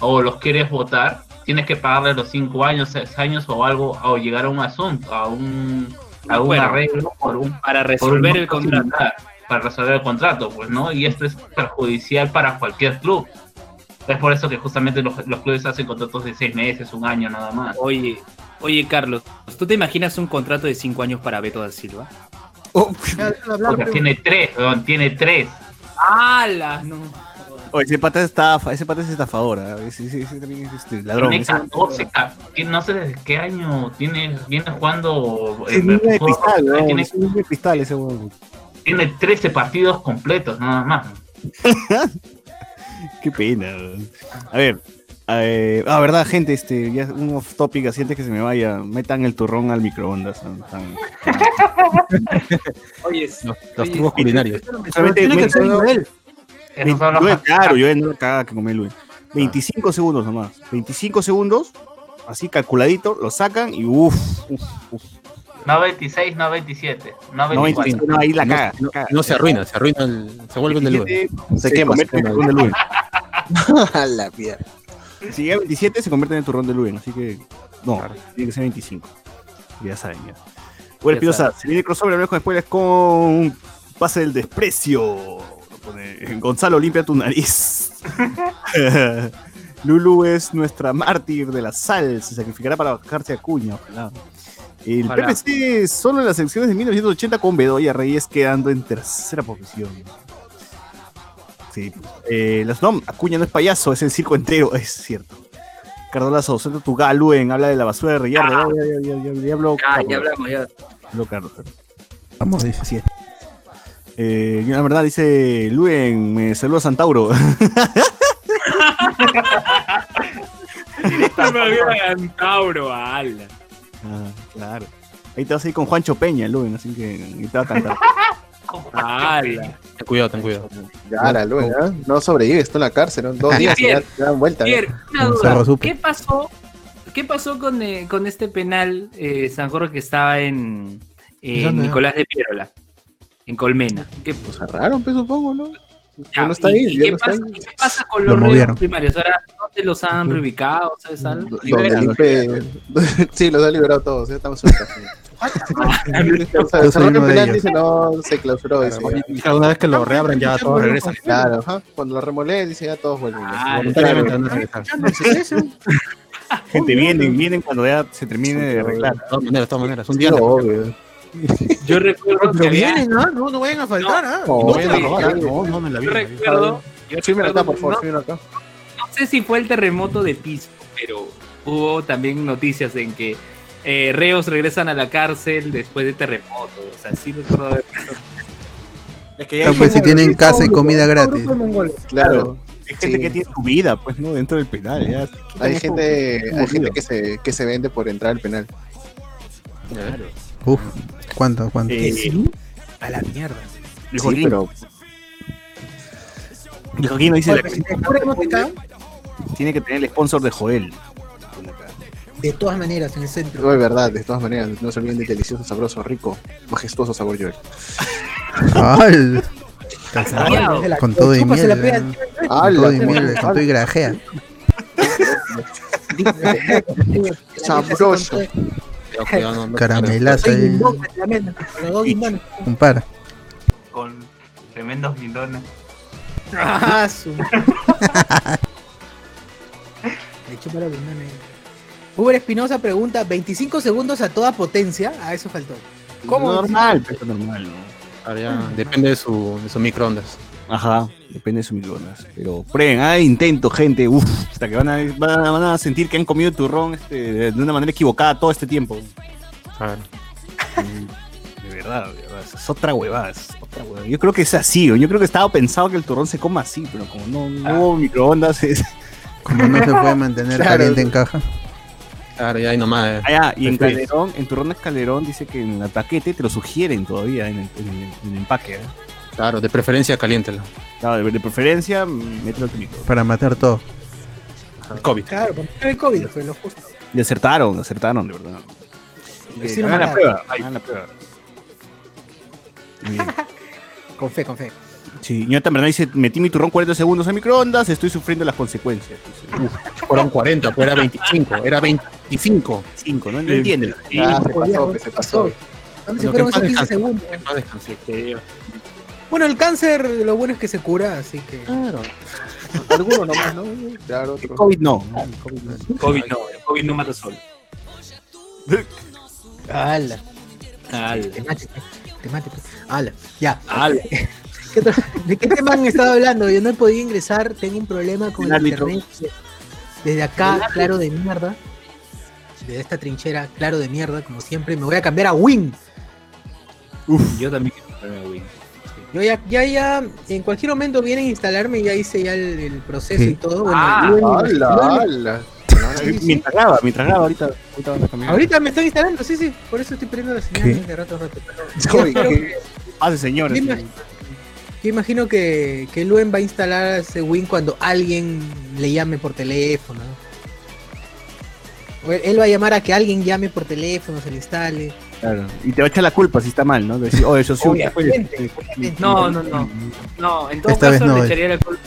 o los quieres votar, tienes que pagarle los cinco años, seis años o algo, o llegar a un asunto, a un, a un Bueno, arreglo por un, para por resolver un el contrato. similar, Para resolver el contrato, pues, ¿no? Y esto es perjudicial para cualquier club. Es por eso que justamente los, los clubes hacen contratos de seis meses, un año nada más. Oye, oye Carlos, ¿tú te imaginas un contrato de 5 años para Beto da Silva? Porque tiene tres, weón, tiene tres. ¡Hala! No. Oye, ese pata es estafa, ese pata es estafador, ese, ese- ese también es este, ladrón. Tiene ese- 14, ca- tiene- no sé desde qué año tiene, viene jugando. Es eh, niño de cristal, weón, tiene, es niño de cristal ese weón. Tiene 13 partidos completos, nada más. Qué pena. A ver, eh, ah, verdad, gente, este, ya un off topic, así antes que se me vaya, metan el turrón al microondas. Oye, Los, los trucos culinarios. Solamente Tiene que ser Joel. Claro, yo no la cagada que come Luen. 25 segundos nomás. 25 segundos, así calculadito, lo sacan y uff, uff, uff. No 26, no 27, no No, 24. 25, no, ahí la No, caga. no, caga. no se arruina, se arruina, el, se vuelve un deluxe. 27, Se quema, se quema. turrón de Luen. A la mierda. Si llega a 27, se convierte en el turrón de Luen. Así que, no, tiene que ser 25. Ya saben, ya. Bueno, Ya Pinoza, se viene crossover, hablamos con spoilers con Pase del Desprecio. Gonzalo, limpia tu nariz. Lulu es nuestra mártir de la sal, se sacrificará para bajarse a cuña. Ojalá. El Ojalá. PPC solo en las elecciones de 1980 con Bedoya Reyes quedando en tercera posición. Sí. Eh, las NOM, Acuña no es payaso, es el circo entero, es cierto. Cardolazo, suelta tu galuen, habla de la basura de Reyardo. Ah. Ya, ya, ya, ya, ya habló Ah, ya hablamos, ya. Habló Carlos. Vamos, dice. Así es. Eh, la verdad dice Luen, me saluda Santauro. Tauro, ala. Ah, claro. Ahí te vas a ir con Juancho Peña, Luen, así que ahí te va a cantar. Ten cuidado, ten cuidado. Ya, la ¿eh? no sobrevives tú en la cárcel, ¿no? Dos días y ya Pierre, te dan vuelta. ¿eh? Pierre, una duda. ¿Qué pasó? ¿Qué pasó con, eh, con este penal eh, San Jorge que estaba en. Nicolás de Piérola? En Colmena. ¿Qué, Pues cerraron, pues supongo, ¿no? Ya, Ya no está y- ahí, y ya qué no está pasa, ahí. y qué pasa con Lo los movieron. reos primarios? Ahora, ¿dónde los han reubicado? ¿Sabes algo? Sí, los han liberado todos, ya estamos sueltos. Cerraron uno el de penal, ellos. dice, no, se clausuró. Dice, ya. Dije, Una vez que lo reabran, ya todos regresan. Claro, ajá, cuando lo remolé, dice, ya todos vuelven. Ah, Voluntariamente van a regresar. Gente, vienen, vienen cuando ya se termine de arreglar. De todas maneras, de todas maneras. Un día obvio. Yo recuerdo que había- vienen, ¿no? No, no vayan a faltar, ¿ah? No, No vayan a sí, robar, sí. ¿eh? No, no, no, en la yo vida. recuerdo, yo acá, por favor, no- acá. no sé si fue el terremoto de Pisco, pero hubo también noticias en que eh, reos regresan a la cárcel después de terremoto. O sea, sí recuerdo haber visto. Es que Ah, pues si tienen casa y comida gratis. Claro. Hay gente Sí. que tiene su vida, pues, ¿no? Dentro del penal. Ya. Hay gente, hay gente que se, que se vende por entrar al penal. Uf, ¿cuánto, cuánto? Eh, A la mierda. el Sí, Joaquín, pero nos dice la tiene que tener el sponsor de Joel. De todas maneras, en el centro. no es verdad, de todas maneras, no se olviden del delicioso, sabroso, rico, majestuoso sabor Joel. ¡Al! Calzado. Con todo y miel. Con todo y miel, con todo y grajea. Sabroso. Cuidado, no, no- Caramelazo ahí. Un par. Con tremendos guindones. Ah, su. Le chupa los guindones. Uber Espinosa pregunta, ¿25 segundos a toda potencia? A eso faltó. ¿Cómo? Normal, pero normal, ¿no? Ahora ya depende de su, de su microondas. Ajá, depende de su microondas. Pero prueben, hay intento, gente. Uf, hasta que van a, van a, van a sentir que han comido turrón este, de de una manera equivocada todo este tiempo. Mm, De verdad, de verdad. Es otra huevada. es otra huevada. Yo creo que es así. Yo creo que estaba pensado que el turrón se coma así, pero como no, no hubo microondas, es. Como no se puede mantener Claro. caliente en caja. Claro, ya ahí nomás. eh. Ah, ya, y en. Calderón, en turrón de Calderón dice que en el paquete te lo sugieren todavía en el, en el- en el empaque. ¿eh? Claro, de preferencia caliéntelo. Claro, de, de preferencia, mm, mételo al micro. Para matar todo. El COVID. Claro, porque el COVID fue lo justo. Y acertaron, acertaron, de verdad. Sí, Eh, no hagan la prueba, hagan la prueba. Con fe, con fe. Sí, en verdad dice, metí mi turrón 40 segundos en microondas, estoy sufriendo las consecuencias. Uf, Fueron 40, pues era 25. Era 25. 5, ¿no? No entiende. Sí, se pasó, se pasó. ¿Dónde se fueron esos paz 15 descanse. segundos? Que- Bueno, el cáncer, lo bueno es que se cura, así que. Claro. Alguno nomás, ¿no? Claro, otro. COVID no. COVID no, el COVID no mata solo. ¡Hala! Al- Te mate, te. Ya. al- ¿Qué otro- ¿De qué tema han estado hablando? Yo no he podido ingresar, tengo un problema con El internet. Desde acá, claro de mierda. Desde esta trinchera, claro de mierda, como siempre, me voy a cambiar a Win. Yo también quiero comprarme Win. Yo ya, ya, ya, en cualquier momento vienen a instalarme, ya hice ya el, el proceso Sí. y todo. Bueno, Ah. Mientras graba, mientras graba, ahorita, ahorita vas a cambiar. Ahorita me están instalando, sí, sí, por eso estoy perdiendo la señal ¿Qué? de rato a rato. pero- que- Pase, señores. Yo imag- yo imagino que, que Luen va a instalar ese Win cuando alguien le llame por teléfono. O él, él va a llamar a que alguien llame por teléfono, se le instale. Claro. Y te va a echar la culpa si está mal, ¿no? Decir, oh, eso sí, Obviamente, obviamente. No, no, no. No, en todo Esta caso no, le eh. echaría la culpa.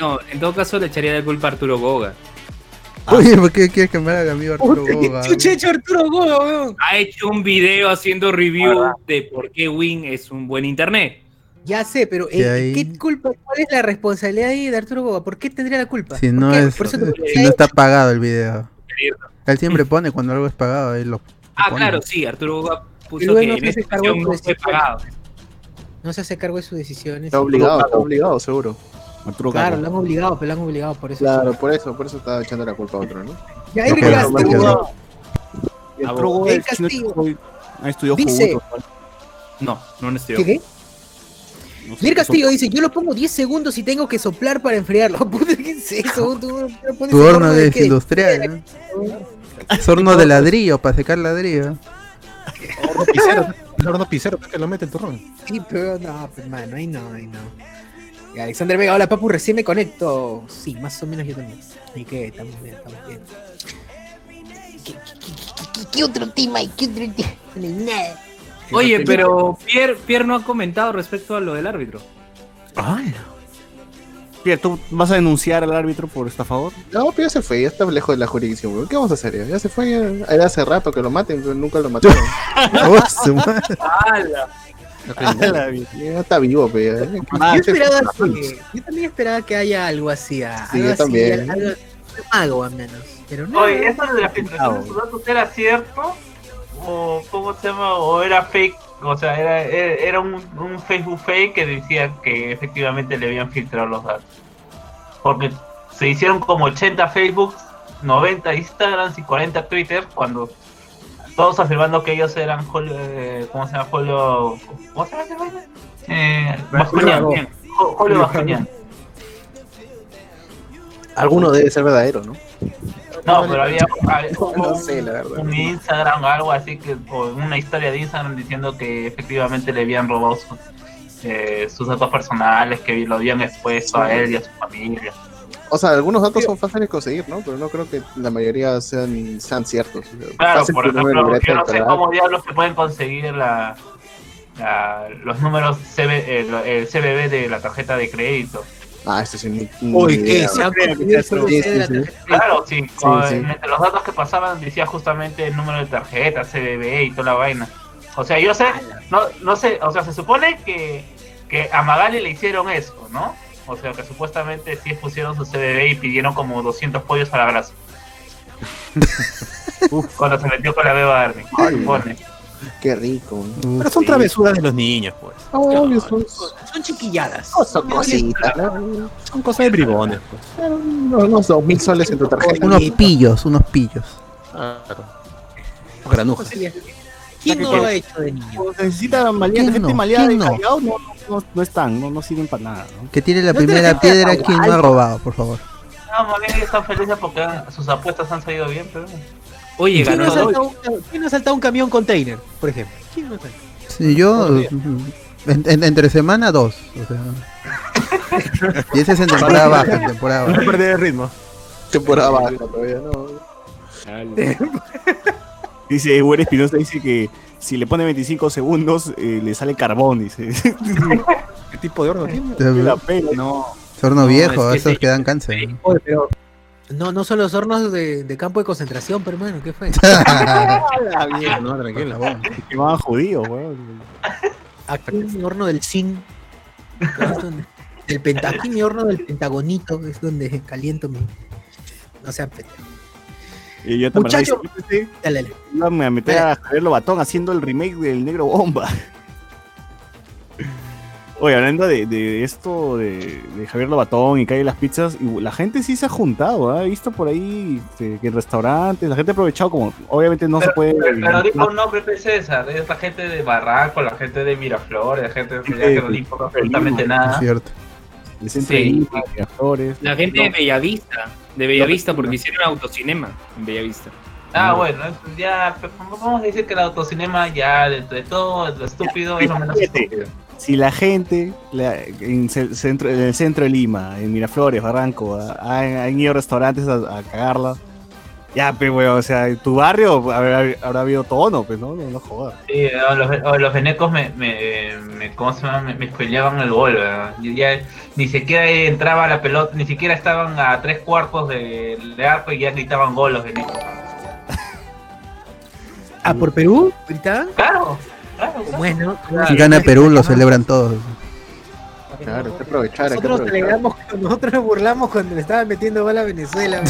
No, en todo caso le echaría la culpa a Arturo Goga. Oye, ¿por qué quieres que me haga mi Arturo Goga? Chuche hecho Arturo Goga, weón. Ha hecho un video haciendo review de por qué Win es un buen internet. Ya sé, pero eh, ahí- ¿qué culpa? ¿Cuál es la responsabilidad ahí de Arturo Goga? ¿Por qué tendría la culpa? Si ¿Por no, qué? es, Por eso te- si no está pagado el video. Él siempre pone cuando algo es pagado, él lo Ah, pone. claro, sí, Arturo Goga Y puso que no en esta ocasión fue pagado. no se hace cargo de sus decisiones. Está obligado, está obligado, seguro. Arturo Claro, lo han obligado, pero lo han obligado por eso. Claro, por eso, por eso está echando la culpa a otro, ¿no? Eric puede Castillo, Y Arturo chino Castillo. ha estudiado Dice- fútbol. No, no no estoy. ¿Qué, qué? No sé, eso- Castillo dice, yo lo pongo 10 segundos y tengo que soplar para enfriarlo. ¿qué es eso? ¿Tú, tú en horno de industrial, ¿no? Es horno de ladrillo para secar ladrillo. Horno pisero, el horno pisero que lo mete el turrón. Sí, pero no, pues mano, ahí no, ahí no. Y Alexander Vega, hola papu, recién me conecto. Sí, más o menos yo también. Así que estamos bien, estamos bien. ¿Qué, qué- qué- qué- qué otro tema hay? ¿Qué otro tema? No hay nada. Oye, pero Pierre, Pierre no ha comentado respecto a lo del árbitro. Pierre, ¿tú vas a denunciar al árbitro por estafador? No, pero ya se fue, ya está lejos de la jurisdicción, weón. ¿Qué vamos a hacer? Ya, Ya se fue, ya, era hace rato que lo maten, pero nunca lo mataron. Oh, su madre. ya está vivo, pero ya. Ah, yo esperaba que. Yo también esperaba que haya algo así. ah, Sí, algo yo así, también. Algo, algo al menos. Pero no. Oye, ¿eso de la filtración de sus datos era cierto? ¿O cómo se llama? ¿O era fake? O sea, era, era un, un Facebook fake que decía que efectivamente le habían filtrado los datos. Porque se hicieron como 80 Facebook, 90 Instagrams y 40 Twitter cuando todos afirmando que ellos eran Julio, eh, ¿cómo se llama? Julio, ¿cómo se llama? Eh, Bascuñán, Julio Bascuñán. Alguno debe ser verdadero, ¿no? No, pero había, No un- sé, la verdad. un Instagram o algo así, que, o una historia de Instagram diciendo que efectivamente le habían robado sus, eh, sus datos personales, que lo habían expuesto a él y a su familia. O sea, algunos datos son fáciles de conseguir, ¿no? Pero no creo que la mayoría sean, sean ciertos. Claro, Fácil por ejemplo, yo no sé cómo diablos se pueden conseguir la, la- los números CB, lo- el CBB de la tarjeta de crédito. Ah, esto sí. ni- ni Uy. ¿qué? Se la tarjeta. Claro, sí, entre los datos que pasaban decía justamente el número de tarjeta, CBB y toda la vaina. O sea, yo sé, no, no sé, o sea, se supone que, que a Magali le hicieron eso, ¿no? O sea, que supuestamente sí pusieron su CBB y pidieron como 200 pollos al abrazo. Cuando se metió con la beba Army, se supone. Qué rico. Pero son travesuras de los niños, pues. Son, Son chiquilladas. son cositas, ¿no? Son cosas de bribones, pues. Unos, dos mil soles en tu tarjeta. Unos pillos, unos pillos. Claro. Granujas. ¿Quién no lo ha hecho de niño? Se necesita ¿Quién gente no? maleada y ¿Quién no? callado, no, no, no están, no, no sirven para nada. ¿no? Que tiene la primera piedra quien no ha robado, por favor. No, más bien ellos están felices porque sus apuestas han salido bien, pero. Oye, ¿Quién no, ha ganó saltado un, quién no ha saltado un camión container, por ejemplo? ¿Quién no? Sí, yo. en- en- entre semana, dos. O sea. y ese es en temporada baja, en temporada No baja. perder el ritmo. Temporada baja todavía, ¿no? Dice Güero Espinosa, dice que si le pone 25 segundos, eh, le sale carbón, dice. ¿Qué tipo de horno tiene? La pena. No, Horno No, viejo, es que esos que dan cáncer. Pero no, no son los hornos de, de campo de concentración, pero hermano, ¿qué fue? No, tranquilo. Que van judíos, weón. Aquí mi horno del zinc. El penta, aquí mi horno del pentagonito es donde caliento mi. No sea pendejo. Y yo también Muchacho. Dale, dale. iba a meter a Javier Lobatón haciendo el remake del Negro Bomba. Oye, hablando de, de esto de, de Javier Lobatón y Calle Las Pizzas, y la gente sí se ha juntado, ¿ah? he visto por ahí este, que en restaurantes, la gente ha aprovechado como, obviamente no se puede... Pero dijo un nombre, César. Es la gente de Barranco, la gente de Miraflores, la gente de Sí, que no le importa absolutamente Es nada. cierto. de centro Sí. de Lima, Miraflores. la gente de Bellavista. De Bellavista, porque hicieron autocinema en Bellavista. Ah, bueno, eso ya pues, vamos a decir que el autocinema ya de, de todo lo estúpido es lo menos estúpido. Si la gente la- en, ce- centro, en el centro de Lima, en Miraflores, Barranco, ha- han, han ido a restaurantes a, a cagarla, ya, pues, weón, o sea, en tu barrio habrá, habrá habido tono, pues, ¿no? No, no jodas. Sí, o los, o los venecos me, me, me, ¿cómo se llama? me, me el gol, ¿verdad? Ya ni siquiera entraba la pelota, ni siquiera estaban a tres cuartos de, de arco y ya gritaban gol los venecos. Ah, por Perú, gritaban. Claro, claro. ¿Cómo es, no? Si gana Perú, lo celebran todos. Claro, hay que aprovechar, hay que Nosotros aprovechar. celebramos, nosotros nos burlamos cuando le estaban metiendo gol a Venezuela.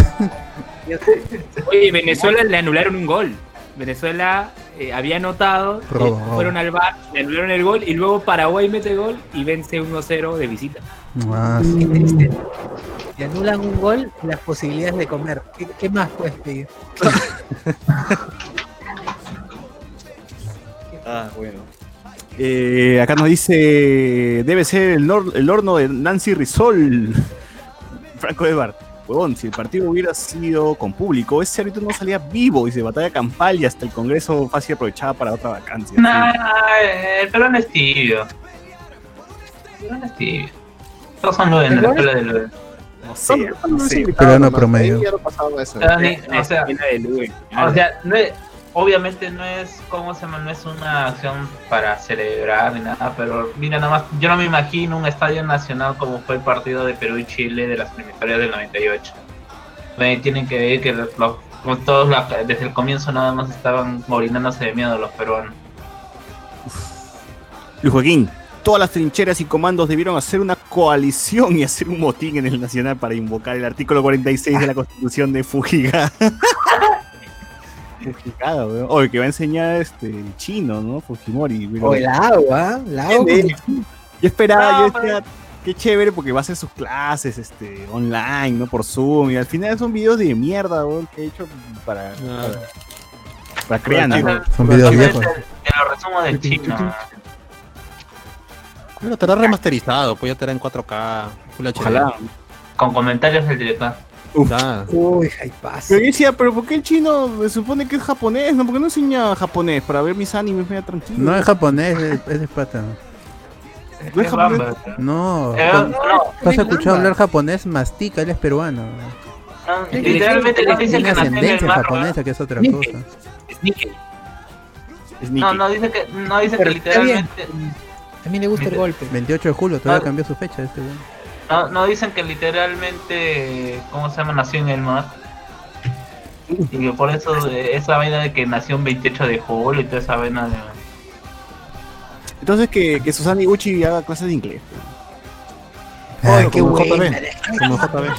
Oye, Venezuela le anularon un gol. Venezuela eh, había anotado, Robo, eh, fueron al bar, le anularon el gol y luego Paraguay mete gol y vence 1-0 de visita. Ah, Qué triste. Si anulan un gol, las posibilidades de comer. ¿Qué, qué más puedes pedir? Ah, bueno. Eh, acá nos dice, debe ser el, nor- el horno de Nancy Rizol. Franco de Bar. Huevón, si el partido hubiera sido con público, ese árbitro no salía vivo, dice, batalla campal y hasta el Congreso fácil aprovechaba para otra vacancia. Nah, el pelón es tibio. El pelón es tibio. Todos son lo de la escuela de No sé, no sé. Peruano promedio. O sea, no es- obviamente no es, ¿cómo se? No es una acción para celebrar ni nada, pero mira, nada más, yo no me imagino un estadio nacional como fue el partido de Perú y Chile de las eliminatorias del 98. Me tienen que ver que los, los- como todos la- desde el comienzo nada más estaban orinándose de miedo los peruanos. Luis Joaquín, todas las trincheras y comandos debieron hacer una coalición y hacer un motín en el Nacional para invocar el artículo 46 de la Constitución de Fujiga. Fujigada, weón. Oye, que va a enseñar este chino, ¿no? Fujimori. pero- O el agua, el agua. Yo esperaba, No, yo decía, qué chévere porque va a hacer sus clases este, online, ¿no? Por Zoom. Y al final son videos de mierda, weón, que he hecho para, para, para crianza. Ajá. Son videos Te viejos. lo resumo del chino. Bueno, estará remasterizado, pues ya estará en 4K, Full HD. Ojalá. Con comentarios del director. Ah, Uy, hay paz. Pero yo decía, pero ¿por qué el chino se supone que es japonés? ¿No? ¿Por qué no enseña japonés? Para ver mis animes media tranquilo. No es japonés, es, es de pata. ¿No es japonés? No. Eh, cuando- no, ¿Tú has escuchado hablar japonés? Mastica, él es peruano. no, literalmente no dice Tiene que nació en el ascendencia mar. japonesa, que es otra cosa. No, no dice que, no dice que literalmente. A mí le gusta el golpe. 28 de julio, todavía Ah. cambió su fecha este weón. No, no dicen que literalmente, ¿cómo se llama? Nació en el mar. Y que por eso de- esa vaina de que nació un 28 de julio y toda esa vaina de... Entonces que, que Susana Iguchi haga clases de inglés. Ay, qué como buena. JB. Como JB.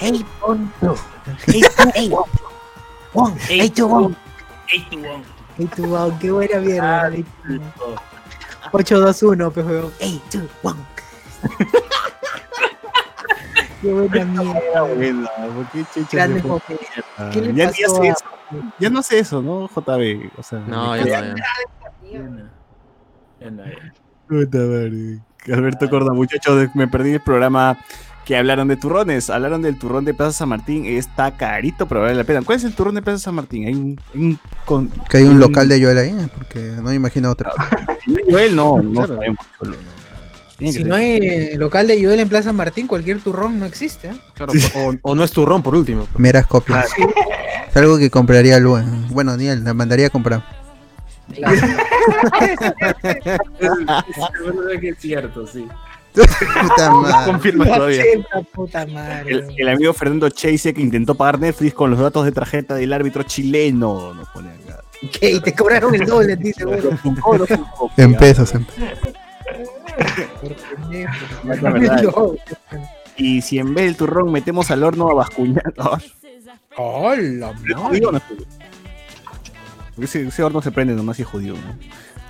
Eight, one, two. Eight, eight. One, eight, two, one. Ey, tu bon. Ey, tú, wow, qué buena mierda. Ey, tú. 821, pues, weón. Ey, tú, wow. Qué buena mierda. Bueno, ¿por qué Checho se Grande. ¿Qué le ya, pasó ya sé a- eso. Ya no sé eso, ¿no, JB? O sea, No, me- ya no, ya. Ya no, ya. Puta madre. Alberto Corda, muchachos, me perdí el programa que hablaron de turrones. Hablaron del turrón de Plaza San Martín. Está carito, pero vale la pena. ¿Cuál es el turrón de Plaza San Martín? Hay un. hay un con- Que hay un local de Joel ahí, porque no me imagino otro. Joel, no, no Claro. sabemos. Si no hay eh, local de Joel en Plaza Martín, cualquier turrón no existe. ¿eh? Claro, o, o no es turrón por último. Meras copias. Es algo que compraría Luen. Bueno, ni él, la mandaría a comprar. Es verdad que es cierto, sí. Puta madre. Confirma todavía. Ochenta, puta madre. El, el amigo Fernando dice que intentó pagar Netflix con los datos de tarjeta del árbitro chileno. Nos pone acá. ¿Qué? Y te cobraron el doble, dice. En pesos. En... No. Y si en vez del turrón metemos al horno a bascuñar. ¡Hola, ese, ese horno se prende nomás y es judío, ¿no?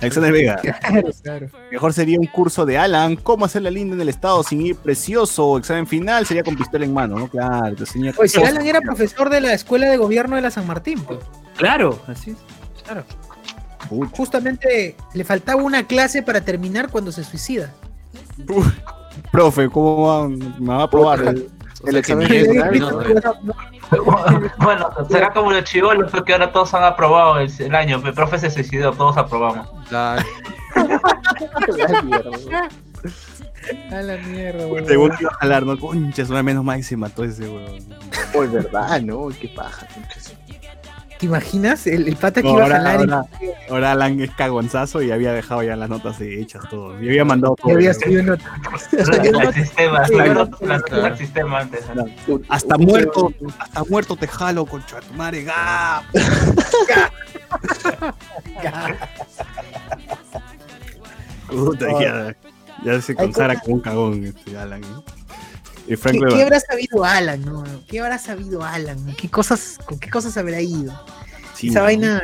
Alexander Vega. Claro, claro. Mejor sería un curso de Alan, cómo hacer la linda en el estado sin ir precioso. Examen final sería con pistola en mano, ¿no? Claro, te enseña Pues si Alan era profesor de la Escuela de Gobierno de la San Martín, pues. Claro, así es. Claro. Justamente le faltaba una clase para terminar cuando se suicida. Profe, ¿cómo va, me va a probar? el, El examen no, ¿no? Bueno, será como los chivolos fue que ahora todos han aprobado el, el año. El profe se suicidó, todos aprobamos. Claro. A la mierda, weón. Según iba a jalar, ¿no? Concha, una menos mal que se mató ese weón. Oh, es verdad, ¿no? Qué paja. ¿Te imaginas? El, el pata que No, iba a ahora, jalar ahora, ahora Alan es cagonzazo y había dejado ya las notas hechas todo. Y había mandado y todo. había subido. Hasta muerto, hasta muerto te jalo, tu madre, ga. Puta, ya, ya se consagra como un cagón este Alan. ¿eh? Y Frank ¿Qué, habrá sabido Alan, no? ¿Qué habrá sabido Alan? ¿Qué cosas, ¿Con qué cosas habrá ido? Sí, Esa vaina.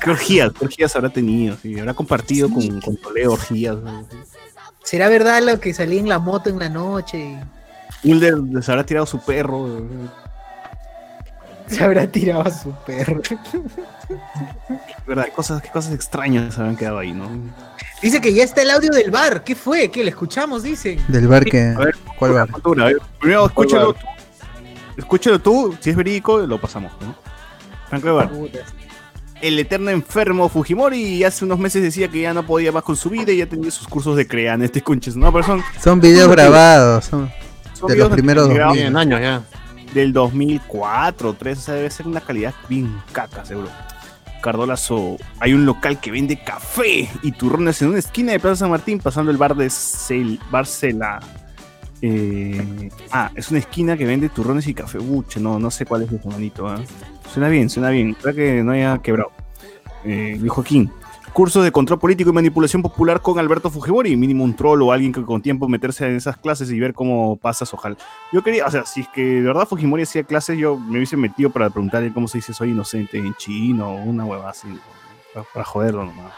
¿Qué orgías? ¿Qué orgías habrá tenido? Sí, habrá compartido con, con Toledo orgías. ¿no? ¿Será verdad lo que salía en la moto en la noche? Mulder les habrá tirado su perro. ¿no? Se habrá tirado a su perro. ¿Verdad? Cosas, qué cosas extrañas habrán quedado ahí, ¿no? Dice que ya está el audio del bar. ¿Qué fue? ¿Qué? ¿Le escuchamos? Dicen. Del bar que. A ver, ¿Cuál bar? Factura, a ver, Primero escúchalo tú. Escúchalo tú, si es verídico, lo pasamos, ¿no? Frank Weber. El eterno enfermo Fujimori hace unos meses decía que ya no podía más con su vida y ya tenía sus cursos de crean este conches, ¿no? Pero son, Son videos grabados. Son son de videos los primeros grabados 2000. Tienen años ya. Del 2004, 3, o sea, debe ser una calidad bien caca, seguro. Cardolazo, hay un local que vende café y turrones en una esquina de Plaza San Martín, pasando el bar de Cel Barcela. Eh, ah, es una esquina que vende turrones y café. Uche, no, no sé cuál es ese manito. ¿ah? Suena bien, suena bien. Espero que no haya quebrado. Eh, Joaquín. Curso de control político y manipulación popular con Alberto Fujimori. Mínimo un troll o alguien que con tiempo meterse en esas clases y ver cómo pasas, ojalá. Yo quería, o sea, si es que de verdad Fujimori hacía clases, yo me hubiese metido para preguntarle cómo se dice soy inocente en chino o una hueva así, para, joderlo nomás.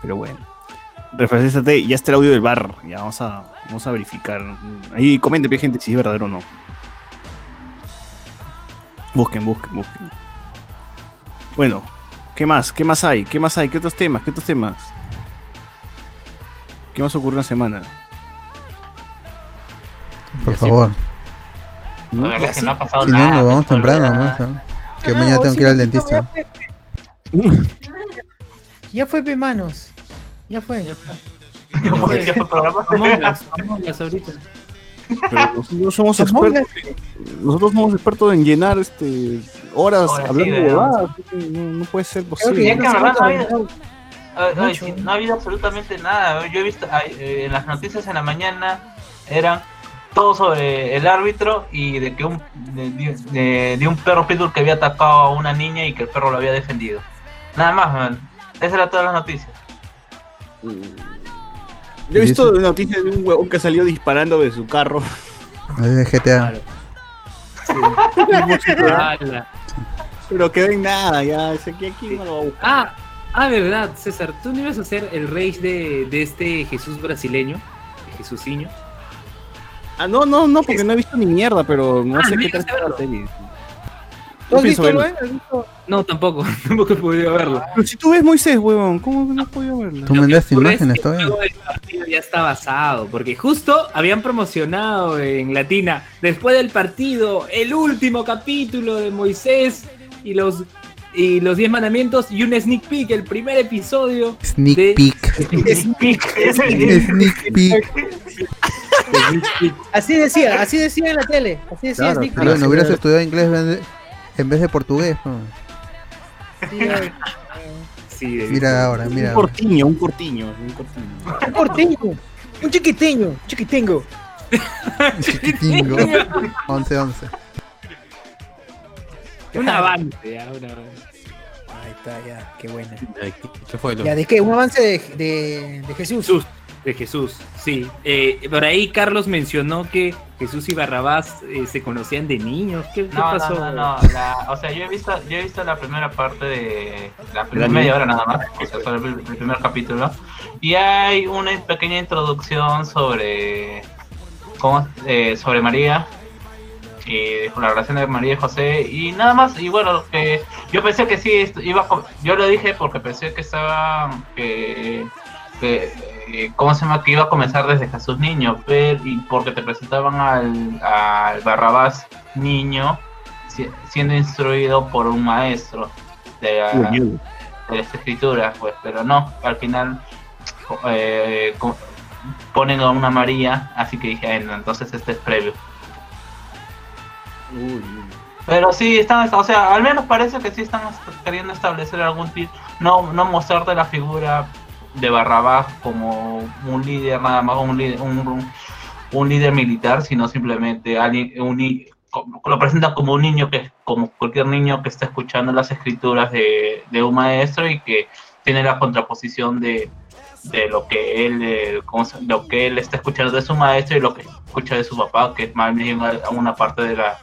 Pero bueno. Refrescate, ya está el audio del bar, ya vamos a, vamos a verificar. Ahí comenten, pe, gente, si es verdadero o no. Busquen, busquen, busquen. Bueno, ¿qué más? ¿Qué más hay? ¿Qué más hay? ¿Qué otros temas? ¿Qué otros temas? ¿Qué más ocurre en la semana? Por favor. La verdad es que no ha pasado Si no, nos vamos no temprano. ¿no? O sea, Que mañana tengo que ir al dentista. Ya fue, pe manos. Ya fue. Ya fue programa. Among Us ahorita. Pero nosotros somos expertos. Nosotros somos expertos en llenar este horas Ahora sí, hablando de huevadas. No, no puede ser Creo que posible. no ha habido, Mucho. ay, ay, sí, no ha habido absolutamente nada. Yo he visto eh, en las noticias en la mañana eran todo sobre el árbitro y de que un de, de- de un perro pitbull que había atacado a una niña y que el perro lo había defendido. Nada más, man. Esas eran todas las noticias. Yo he visto noticias de un huevón que salió disparando de su carro. Es de GTA. Ala. Pero quedó en nada, ya. Que aquí no lo va a buscar. Ah, ah, verdad, César, tú no ibas a ser el rey de, de este Jesús brasileño, Jesúsinho. Ah, no, no, no, porque no he visto ni mierda, pero no Ah, sé no qué tal la serie. ¿Tú has pienso visto, verlo. Luen? ¿Has visto? No, tampoco, tampoco he podido verlo. Pero si tú ves Moisés, huevón, ¿cómo que no has podido verlo? Tú mandaste imágenes que el todavía. del partido ya está basado, porque justo habían promocionado en Latina, después del partido, el último capítulo de Moisés y los y los 10 mandamientos y un sneak peek, el primer episodio. Sneak de- peek. Sneak peek. Sneak peek. Así decía, así decía en la tele. Así decía Claro, Sneak pero Peek. no hubieras estudiado inglés en vez de- portugués. ¿no? Sí, Sí, de- Mira ahora, Un mira ahora. cortiño, un cortiño, un cortiño. Un corteño, un chiquiteño, un chiquitengo. Chiquitingo. 11, 11. un avance, ya, un avance. Ahí está, ya, qué buena. ¿Qué fue? Ya, ¿de qué? Un avance de, de, de Jesús. Jesús, de Jesús, sí. Eh, por ahí Carlos mencionó que Jesús y Barrabás eh, se conocían de niños. ¿Qué, qué No, pasó? no, no, no. la- o sea, yo he visto, yo he visto la primera parte de la primera media hora nada más, o sea, solo el, el primer capítulo, y hay una pequeña introducción sobre cómo, eh, sobre María y la relación de María y José y nada más. Y bueno, que yo pensé que sí esto iba, yo lo dije porque pensé que estaba que, que, eh, ¿cómo se llama? Que iba a comenzar desde Jesús niño, pero, y porque te presentaban al, al Barrabás niño si- siendo instruido por un maestro de, la- de las escrituras, pues, pero no, al final eh, ponen a una María, así que dije, "Ay, no, entonces este es previo. Pero sí, están, o sea, al menos parece que sí están est- queriendo establecer algún tipo, no, no mostrarte la figura de Barrabás como un líder, nada más un líder, un, un líder militar, sino simplemente alguien, un, lo presentan como un niño que, como cualquier niño que está escuchando las escrituras de, de un maestro y que tiene la contraposición de, de lo que él, eh, ¿cómo se- lo que él está escuchando de su maestro y lo que escucha de su papá, que es más bien una, una parte de la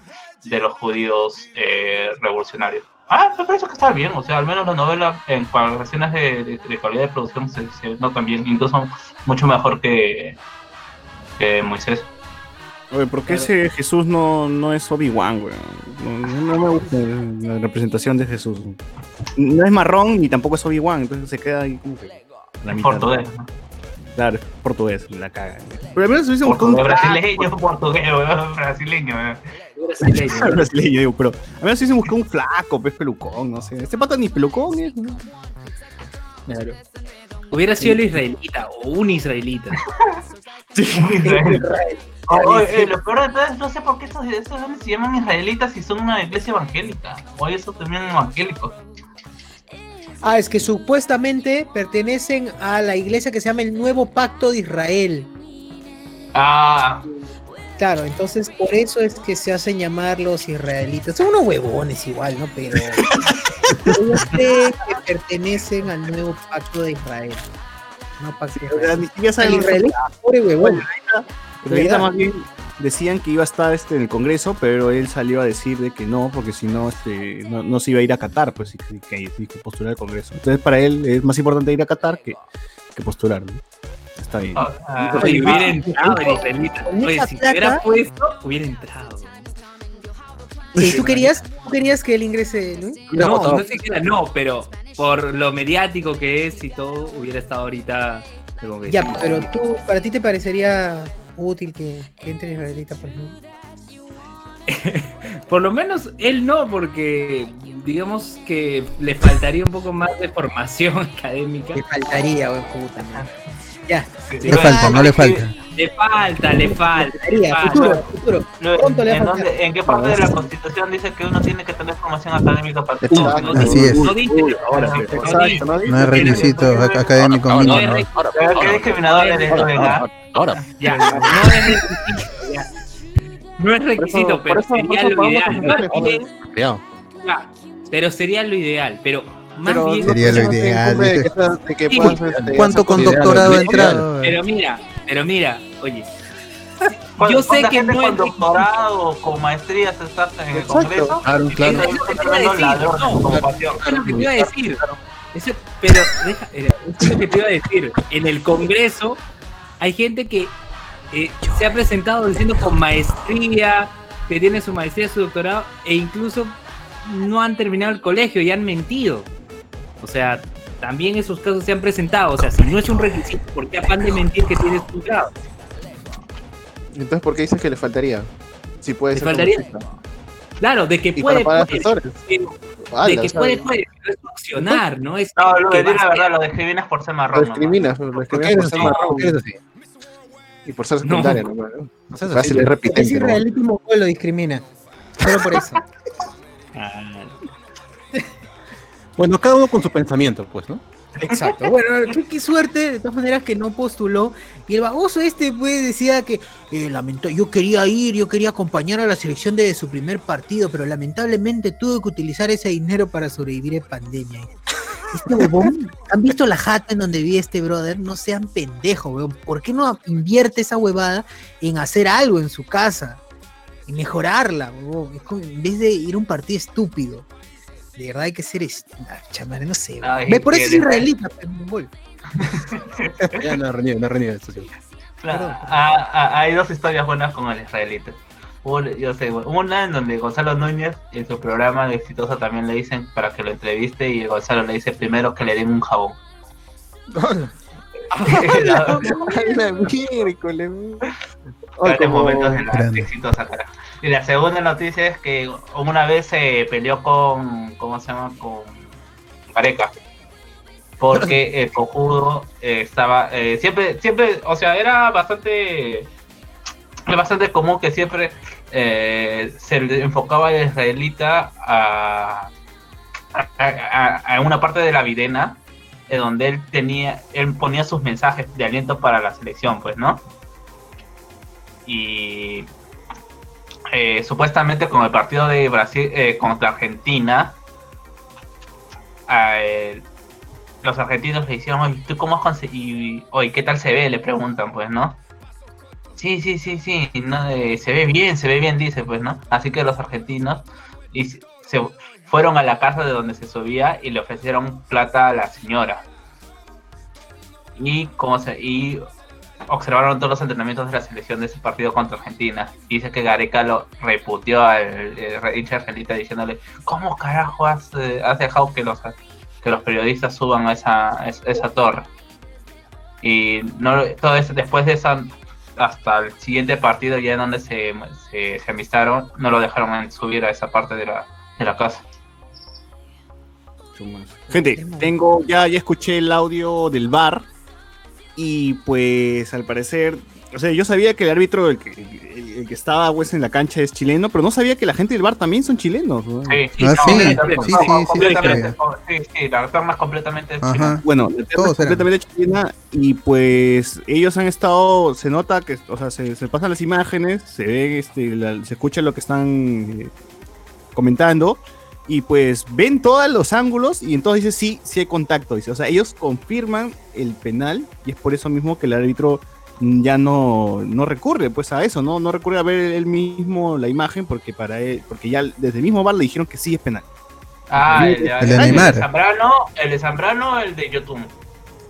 de los judíos eh, revolucionarios. Ah, me parece que está bien, o sea, al menos la novela en cuestiones de, de, de calidad de producción se, se notan bien, incluso mucho mejor que, que Moisés. Oye, ¿por qué ese Jesús no, no es Obi-Wan, weón? No, no me gusta la representación de Jesús. No es marrón ni tampoco es Obi-Wan, entonces se queda ahí como que. la mitad. Portugués, ¿no? Claro, es portugués, la caga. Pero al menos se hubiese buscado Portugués, brasileño, portugués, weón, brasileño. weón. flaco. brasileño, digo, pero al menos se hubiese buscado un flaco, pues pelucón, no sé. Este pata ni pelucón es, ¿no? Claro. Hubiera sido el israelita o un israelita. Oh, eh, lo peor de todo es, no sé por qué estos, estos hombres se llaman israelitas y son una iglesia evangélica. O eso también evangélicos. Ah, es que supuestamente pertenecen a la iglesia que se llama el Nuevo Pacto de Israel. Ah, Claro, entonces por eso es que se hacen llamar los israelitas. Son unos huevones igual, ¿no? Pero ellos creen que pertenecen al Nuevo Pacto de Israel. No pacto de Israel. El saben israelita, pobre huevón. ¿Verdad? más bien decían que iba a estar este, en el Congreso, pero él salió a decir de que no, porque si no, este, no, no se iba a ir a Qatar, pues, y que, que postular al Congreso. Entonces, para él es más importante ir a Qatar que, que postular, ¿no? Está bien. ah, Oye, hubiera ah, entrado el israelita. con Oye, esa si se hubiera puesto, hubiera entrado. Sí, ¿Tú querías, ¿Tú querías que él ingrese, Luis? No, no sé era, no, pero por lo mediático que es y todo, hubiera estado ahorita. que Ya, sí. pero tú, ¿para ti te parecería útil que, que entre israelita, por ejemplo? Por lo menos él no, porque digamos que le faltaría un poco más de formación académica. Le faltaría, weón, puta madre. Ya. Le falta, no le falta. Le falta, le falta. le Faltaría, falta. futuro, futuro. Luego, Pronto le va a ¿en, faltar. dónde- ¿En qué parte de la Constitución dice que uno tiene que tener formación académica para Exacto, no, así es. No dice, no eres, Ahora. Ya, no es requisito. ya. No es requisito, pero sería lo ideal. pero sería lo ideal. Pero más Pero bien. Sería lo no te ideal, incumbe de ¿viste? que seas- de que Sí, puedas, ¿Cuánto con doctorado ha. Pero mira, pero mira, oye. ¿Cuánta- Yo sé que no con es- doctorado o con maestrías está en el. Congreso. Claro, claro. Eso te iba a decir, no. es lo que te iba a decir. Eso- pero deja, eh, eso es lo que te iba a decir. En el Congreso hay gente que eh, se ha presentado diciendo con maestría, que tiene su maestría, su doctorado, e incluso no han terminado el colegio y han mentido. O sea, también esos casos se han presentado. O sea, si no es un requisito, ¿por qué afán de mentir que tienes tu grado? Entonces, ¿por qué dices que le faltaría? Si puede Le ser faltaría-. Claro, de que Y puede, para pagar puede, pero- Ala, de que puede, puede, pero es opcionar, ¿no? Es No, que di a la verdad, lo discriminas por ser Lo marrón. nomás. discriminas, lo ¿Por qué discriminas por ser marrón. ¿Por qué eres así? Y por ser No. secundaria, ¿no? No seas Fácil así. es Es. ¿no? lo discrimina. Solo por eso. Bueno, cada uno con su pensamiento, pues, ¿no? Exacto. Bueno, qué, suerte, de todas maneras, que no postuló. Y el baboso este, pues, decía que eh, lamento- yo quería ir, yo quería acompañar a la selección de su primer partido, pero lamentablemente tuve que utilizar ese dinero para sobrevivir en pandemia. Este huevón, ¿han visto la jata en donde vi este brother? No sean pendejos, weón. ¿Por qué no invierte esa huevada en hacer algo en su casa? En mejorarla, como- en vez de ir a un partido estúpido. De verdad hay que ser est- ah, chamare, no sé. Ay, Ve, por eso es israelita, pero. Ya no reniega, no esto, sí. Claro, ah, ah, hay dos historias buenas con el israelita. Yo sé, una en donde Gonzalo Núñez en su programa de Exitosa también le dicen para que lo entreviste y Gonzalo le dice primero que le den un jabón. La- miércoles. Ay, Grandes como- momentos de la exitosa cara. Y la segunda noticia es que una vez se peleó con, ¿cómo se llama? Con Gareca. Porque el cojudo eh, estaba, eh, siempre, siempre, o sea, era bastante, es bastante común que siempre eh, se enfocaba el israelita a, a, a- a una parte de la videna eh, donde él tenía, él ponía sus mensajes de aliento para la selección, pues, ¿no? y eh, supuestamente con el partido de Brasil eh, contra Argentina, eh, los argentinos le hicieron, oye, ¿tú cómo has conseguido? Oye, ¿qué tal se ve? Le preguntan, pues, ¿no? Sí, sí, sí, sí, no, eh, se ve bien, se ve bien, dice, pues, ¿no? Así que los argentinos y se fueron a la casa de donde se subía y le ofrecieron plata a la señora. Y como se, y observaron todos los entrenamientos de la selección de ese partido contra Argentina. Y dice que Gareca lo reputió al eh, hincha argelita diciéndole, ¿cómo carajo has, eh, has dejado que los, que los periodistas suban a esa, a esa torre? Y no, todo eso, después de esa, hasta el siguiente partido ya en donde se, se, se amistaron, no lo dejaron en subir a esa parte de la, de la casa. Gente, tengo, ya, ya escuché el audio del bar y pues al parecer, o sea, yo sabía que el árbitro, el que, el- el que estaba pues en la cancha es chileno, pero no sabía que la gente del bar también son chilenos. ¿no? Sí, Ah, sí, sí, sí, sí, completamente, sí. sí, sí, la terna es completamente Ajá. chilena. Bueno, la terna es completamente chilena y pues ellos han estado, se nota que, o sea, se, se pasan las imágenes, se ve, este, la- se escucha lo que están eh, comentando y pues ven todos los ángulos y entonces dice sí, sí hay contacto, dice, o sea, ellos confirman el penal y es por eso mismo que el árbitro ya no, no recurre pues a eso, no, no recurre a ver él mismo la imagen porque para él, porque ya desde el mismo bar le dijeron que sí es penal. Ah, el de, El de. Zambrano, el de Zambrano, el de Yotun.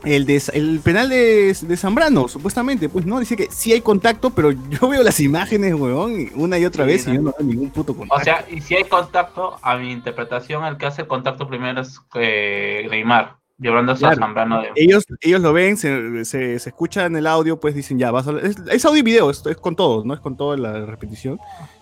El, de, el penal de, de Zambrano, supuestamente, pues no, dice que sí hay contacto, pero yo veo las imágenes, weón, una y otra Sí, vez y yo no veo ningún puto contacto. O sea, y si hay contacto, a mi interpretación, el que hace contacto primero es eh, Neymar, llevándose a. Zambrano de. ellos, ellos lo ven, se, se, se escuchan el audio, pues dicen, ya, vas a, es, es audio y video, es, es con todos, ¿no? Es con toda la repetición.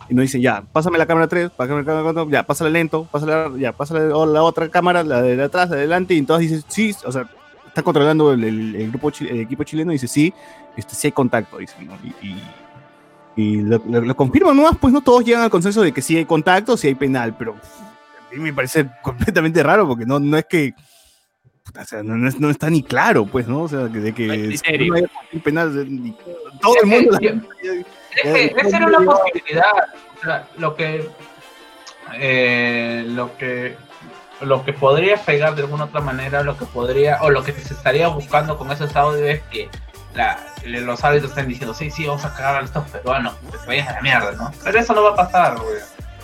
Y nos dicen, ya, pásame la cámara 3, pásame la cámara 4, ya, pásala lento, pásala, ya, pásala la otra cámara, la de atrás, la de adelante, y entonces dicen, sí, o sea, está controlando el, el- el grupo, el equipo chileno, y dice, sí, este, sí hay contacto, dicen, ¿no? Y, y, y lo, lo, lo confirman nomás, pues no todos llegan al consenso de que sí hay contacto, sí hay penal, pero a mí me parece completamente raro, porque no, no es que o sea, no, no es- no está ni claro, pues, ¿no? O sea, que- de que No hay penal, ni- todo el mundo. la- Es que esa era una posibilidad. O sea, lo que. eh, lo que. Lo que podría pegar de alguna otra manera, lo que podría. O lo que se estaría buscando con esos audios es que la- los árbitros están diciendo, sí, sí, vamos a cagar a estos peruanos, que se vayan a la mierda, ¿no? Pero eso no va a pasar, güey.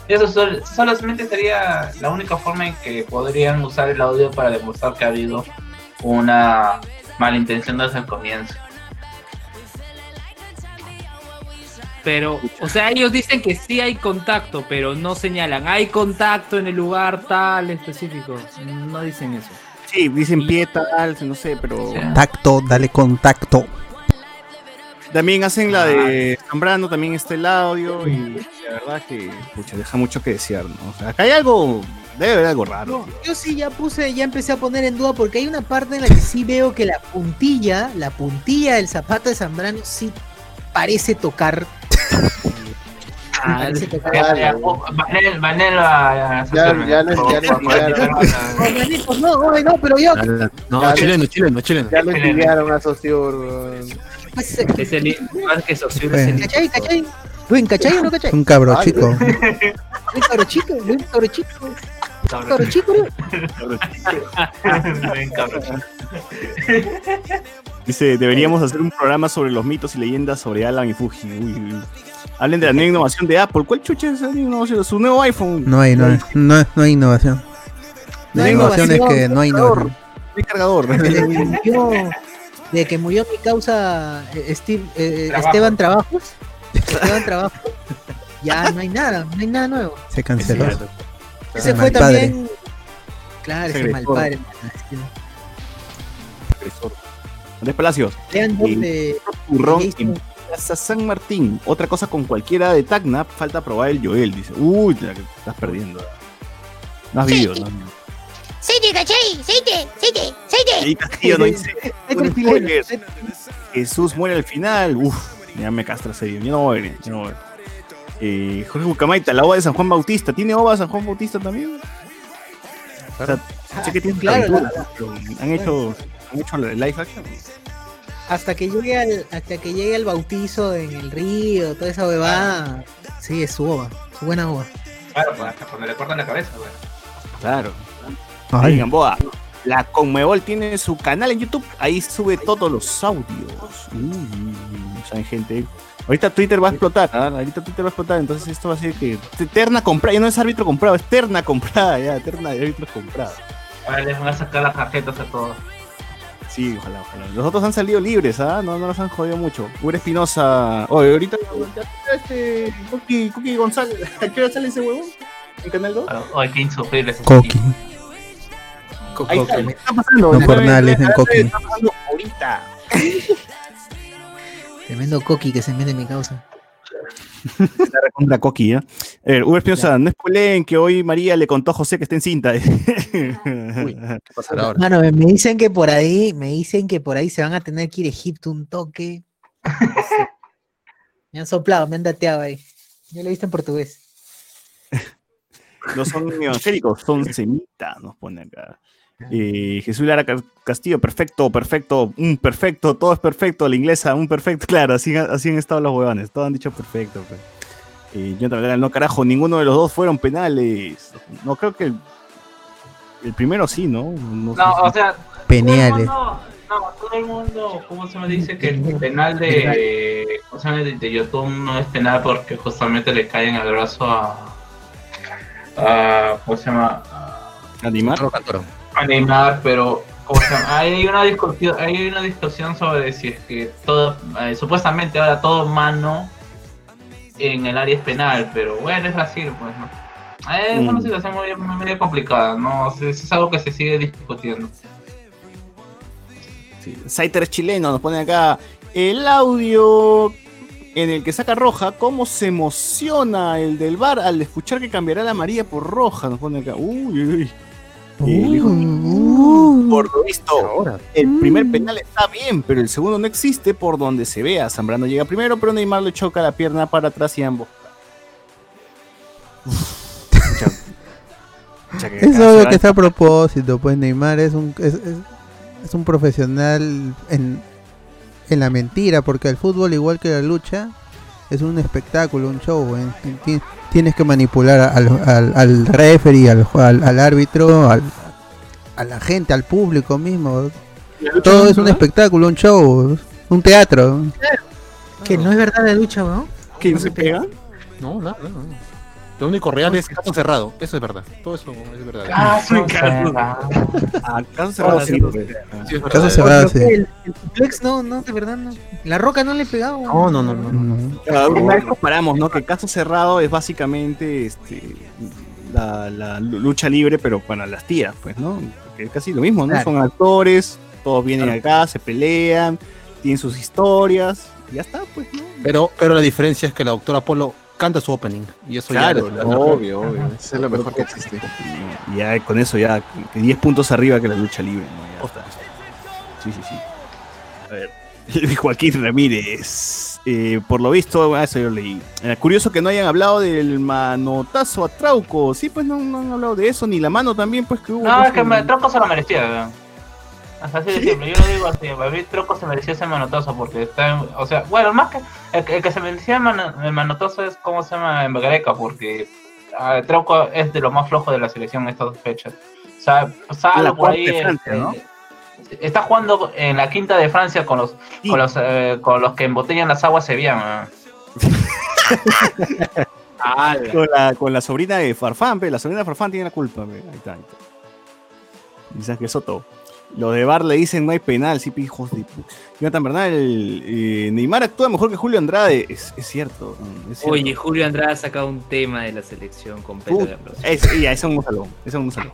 Eso sol- solamente sería la única forma en que podrían usar el audio para demostrar que ha habido una malintención desde el comienzo. Pero, o sea, ellos dicen que sí hay contacto, pero no señalan. Hay contacto en el lugar tal específico. No dicen eso. Sí, dicen pie tal, no sé, pero. Tacto, dale contacto. También hacen la de Zambrano, también está el audio y la verdad que pucha, deja mucho que desear, ¿no? O sea, acá hay algo, debe haber algo raro. Yo sí ya puse, ya empecé a poner en duda porque hay una parte en la que sí veo que la puntilla, la puntilla del zapato de Zambrano sí parece tocar. Parece tocar. Ya, oh, a- Ya. No, manito, no, no, pero yo. No, chileno, chileno, chileno. Ya les enviaron a Sociur. Pues, Es el más que el ¿Cachai? ¿Cachai? Luis, ¿cachai o no cachai? Un cabro chico. Luis cabro chico, Luis cabro chico. Cabro chico, ¿no? Dice, deberíamos hacer un programa sobre los mitos y leyendas sobre Alan y Fuji. Uy, uy. Hablen de la nueva innovación de Apple. ¿Cuál chucha es innovación? Su nuevo iPhone. No hay, no hay, no, no hay innovación. La innovación es que no hay innovación. No hay cargador. Desde que murió, desde que murió mi causa eh, Steve, eh, Trabajo. Esteban Trabajos, Esteban Trabajos, ya no hay nada, no hay nada nuevo. Se canceló. Ese fue mal padre. también, claro, ese Ese mal padre. Andrés Palacios. Lean turrón Jason- en Plaza San Martín. Otra cosa con cualquiera de Tacna, falta probar el Joel. Dice, uy, te la que estás perdiendo. No has vivido, ¿no? Seite, ¿cachai? Seite, seite, seite. Castillo no dice. Jesús muere al final. Uf, ya me castra ese. Yo no voy a ver, yo no voy a ver. Eh, Jorge Bucamaita, la ova de San Juan Bautista. ¿Tiene ova San Juan Bautista también? O sea, sé que tiene Claro, aventuras, la- pero han hecho, han hecho live action. hasta que llegue al, hasta que llegue el bautizo en el río, toda esa huevada, sí, es su ova, su buena ova. Claro, pues hasta cuando le cortan la cabeza, güey. Claro. Ay. Ahí, Gamboa. La Conmebol tiene su canal en YouTube. Ahí sube todos los audios. Uy, ¿saben, gente? Ahorita Twitter va a explotar. ¿ah? Ahorita Twitter va a explotar. Entonces esto va a ser que. Terna comprada. Ya no es árbitro comprado, es terna comprada. Ya, terna de árbitro comprada. Ahora les van a sacar las tarjetas a todos. Sí, ojalá, ojalá. Los otros han salido libres, ¿ah? No, no los han jodido mucho. Uri Espinosa. Oye, ahorita. Este. Cookie, Cookie González. ¿A qué hora sale ese huevo? ¿En Canal 2? Ay, qué insufrible ese Coqui. Ahí está, ¿qué está pasando? No por nada le dicen pasando ahorita. Tremendo coqui que se mete en mi causa. La recontra Coqui, ¿eh? A ver, Uber Espinosa, no spoileen que hoy María le contó a José que está en cinta. ¿Qué pasará ahora? Mano, me dicen que por ahí, me dicen que por ahí se van a tener que ir a Egipto un toque. me han soplado, me han dateado ahí. Yo lo he visto en portugués. no son evangélicos, son semitas, nos pone acá. Eh, Jesús Lara Ca- Castillo, perfecto, perfecto, un perfecto, todo es perfecto, la inglesa, un perfecto, claro, así, así han estado los huevones, todos han dicho perfecto. pues. Eh, Jonathan Vergara, no carajo, ninguno de los dos fueron penales. No creo que el, el primero sí, ¿no? No, sé No, si- o sea, Peneales. No, no, todo el mundo, ¿cómo se me dice? Que el penal de, ¿cómo se llama? de, de YouTube no es penal porque justamente le caen al brazo a, a ¿cómo se llama? A Animar. A Neymar, pero hay una discusión, hay una discusión sobre si es que todo, eh, supuestamente ahora todo mano en el área es penal, pero bueno, es Brasil, pues, ¿no? Eh, Es una Mm. situación muy, complicada, ¿no? Sea, Es, algo que se sigue discutiendo. Sí. Saiter es chileno, nos pone acá el audio en el que saca roja, cómo se emociona el del bar al escuchar que cambiará la amarilla por roja, nos pone acá. Uy, uy, uy. Dijo, por lo visto, el primer penal está bien, pero el segundo no existe por donde se vea. Zambrano llega primero, pero Neymar le choca la pierna para atrás y ambos. Es obvio que está a propósito, pues Neymar es un es, es- es un profesional en, en la mentira, porque el fútbol igual que la lucha es un espectáculo, un show. Ti- tienes que manipular al, al, al referee, al, al, al árbitro, al, a la gente, al público mismo. Todo es un espectáculo, un show. Un teatro. Que no es verdad de lucha, ¿no? ¿Que no se pega? No, nada, no, no. Lo único real es caso cerrado. Eso es verdad. Todo eso es verdad. Caso cerrado. Ah, caso cerrado sí. Sí, es verdad. Caso cerrado, sí. El, suplex no, no, de verdad no. La roca no le pegaba. No, no, no, no. no. Ah, Una vez comparamos, ¿no? Que caso cerrado es básicamente este, la, la lucha libre, pero para las tías, pues, ¿no? Que es casi lo mismo, ¿no? Claro. Son actores, todos vienen acá, se pelean, tienen sus historias, y ya está, pues, ¿no? Pero, pero la diferencia es que la doctora Polo canta su opening. Y eso Claro, ya. Obvio, obvio. Eso es lo mejor que existe. Y ya con eso ya que 10 puntos arriba que la lucha libre, ¿no? Ya. Sí, sí, sí. A ver. Joaquín Ramírez. eh, por lo visto, ah, eso yo leí. Eh, curioso que no hayan hablado del manotazo a Trauco. Sí, pues no, no han hablado de eso, ni la mano también, pues que hubo. No, es que me, Troco se lo merecía, weón. Así de simple. Yo lo digo así. Para mí, Troco se merecía ese manotazo porque está. en- o sea, bueno, más que. El, que- el que se merecía el, mano- el manotazo es, ¿cómo se llama? En Gareca, porque. ah, Trauco es de lo más flojo de la selección en estas dos fechas. O sea, La por ahí. de Francia, este, ¿no? Está jugando en la quinta de Francia con los con los, eh, con los que embotellan las aguas sevillanas. con, la, con la sobrina de Farfán, pe, la sobrina de Farfán tiene la culpa. pe. Ahí está. Ahí está. Dices que Soto. Los de Bar le dicen no hay penal, sí, hijos de Jonathan Bernal, eh, Neymar actúa mejor que Julio Andrade. Es, es cierto. es cierto. Oye, Julio Andrade ha sacado un tema de la selección con Pedro de Ambrosio. es- ya, es un salón. Es un salón.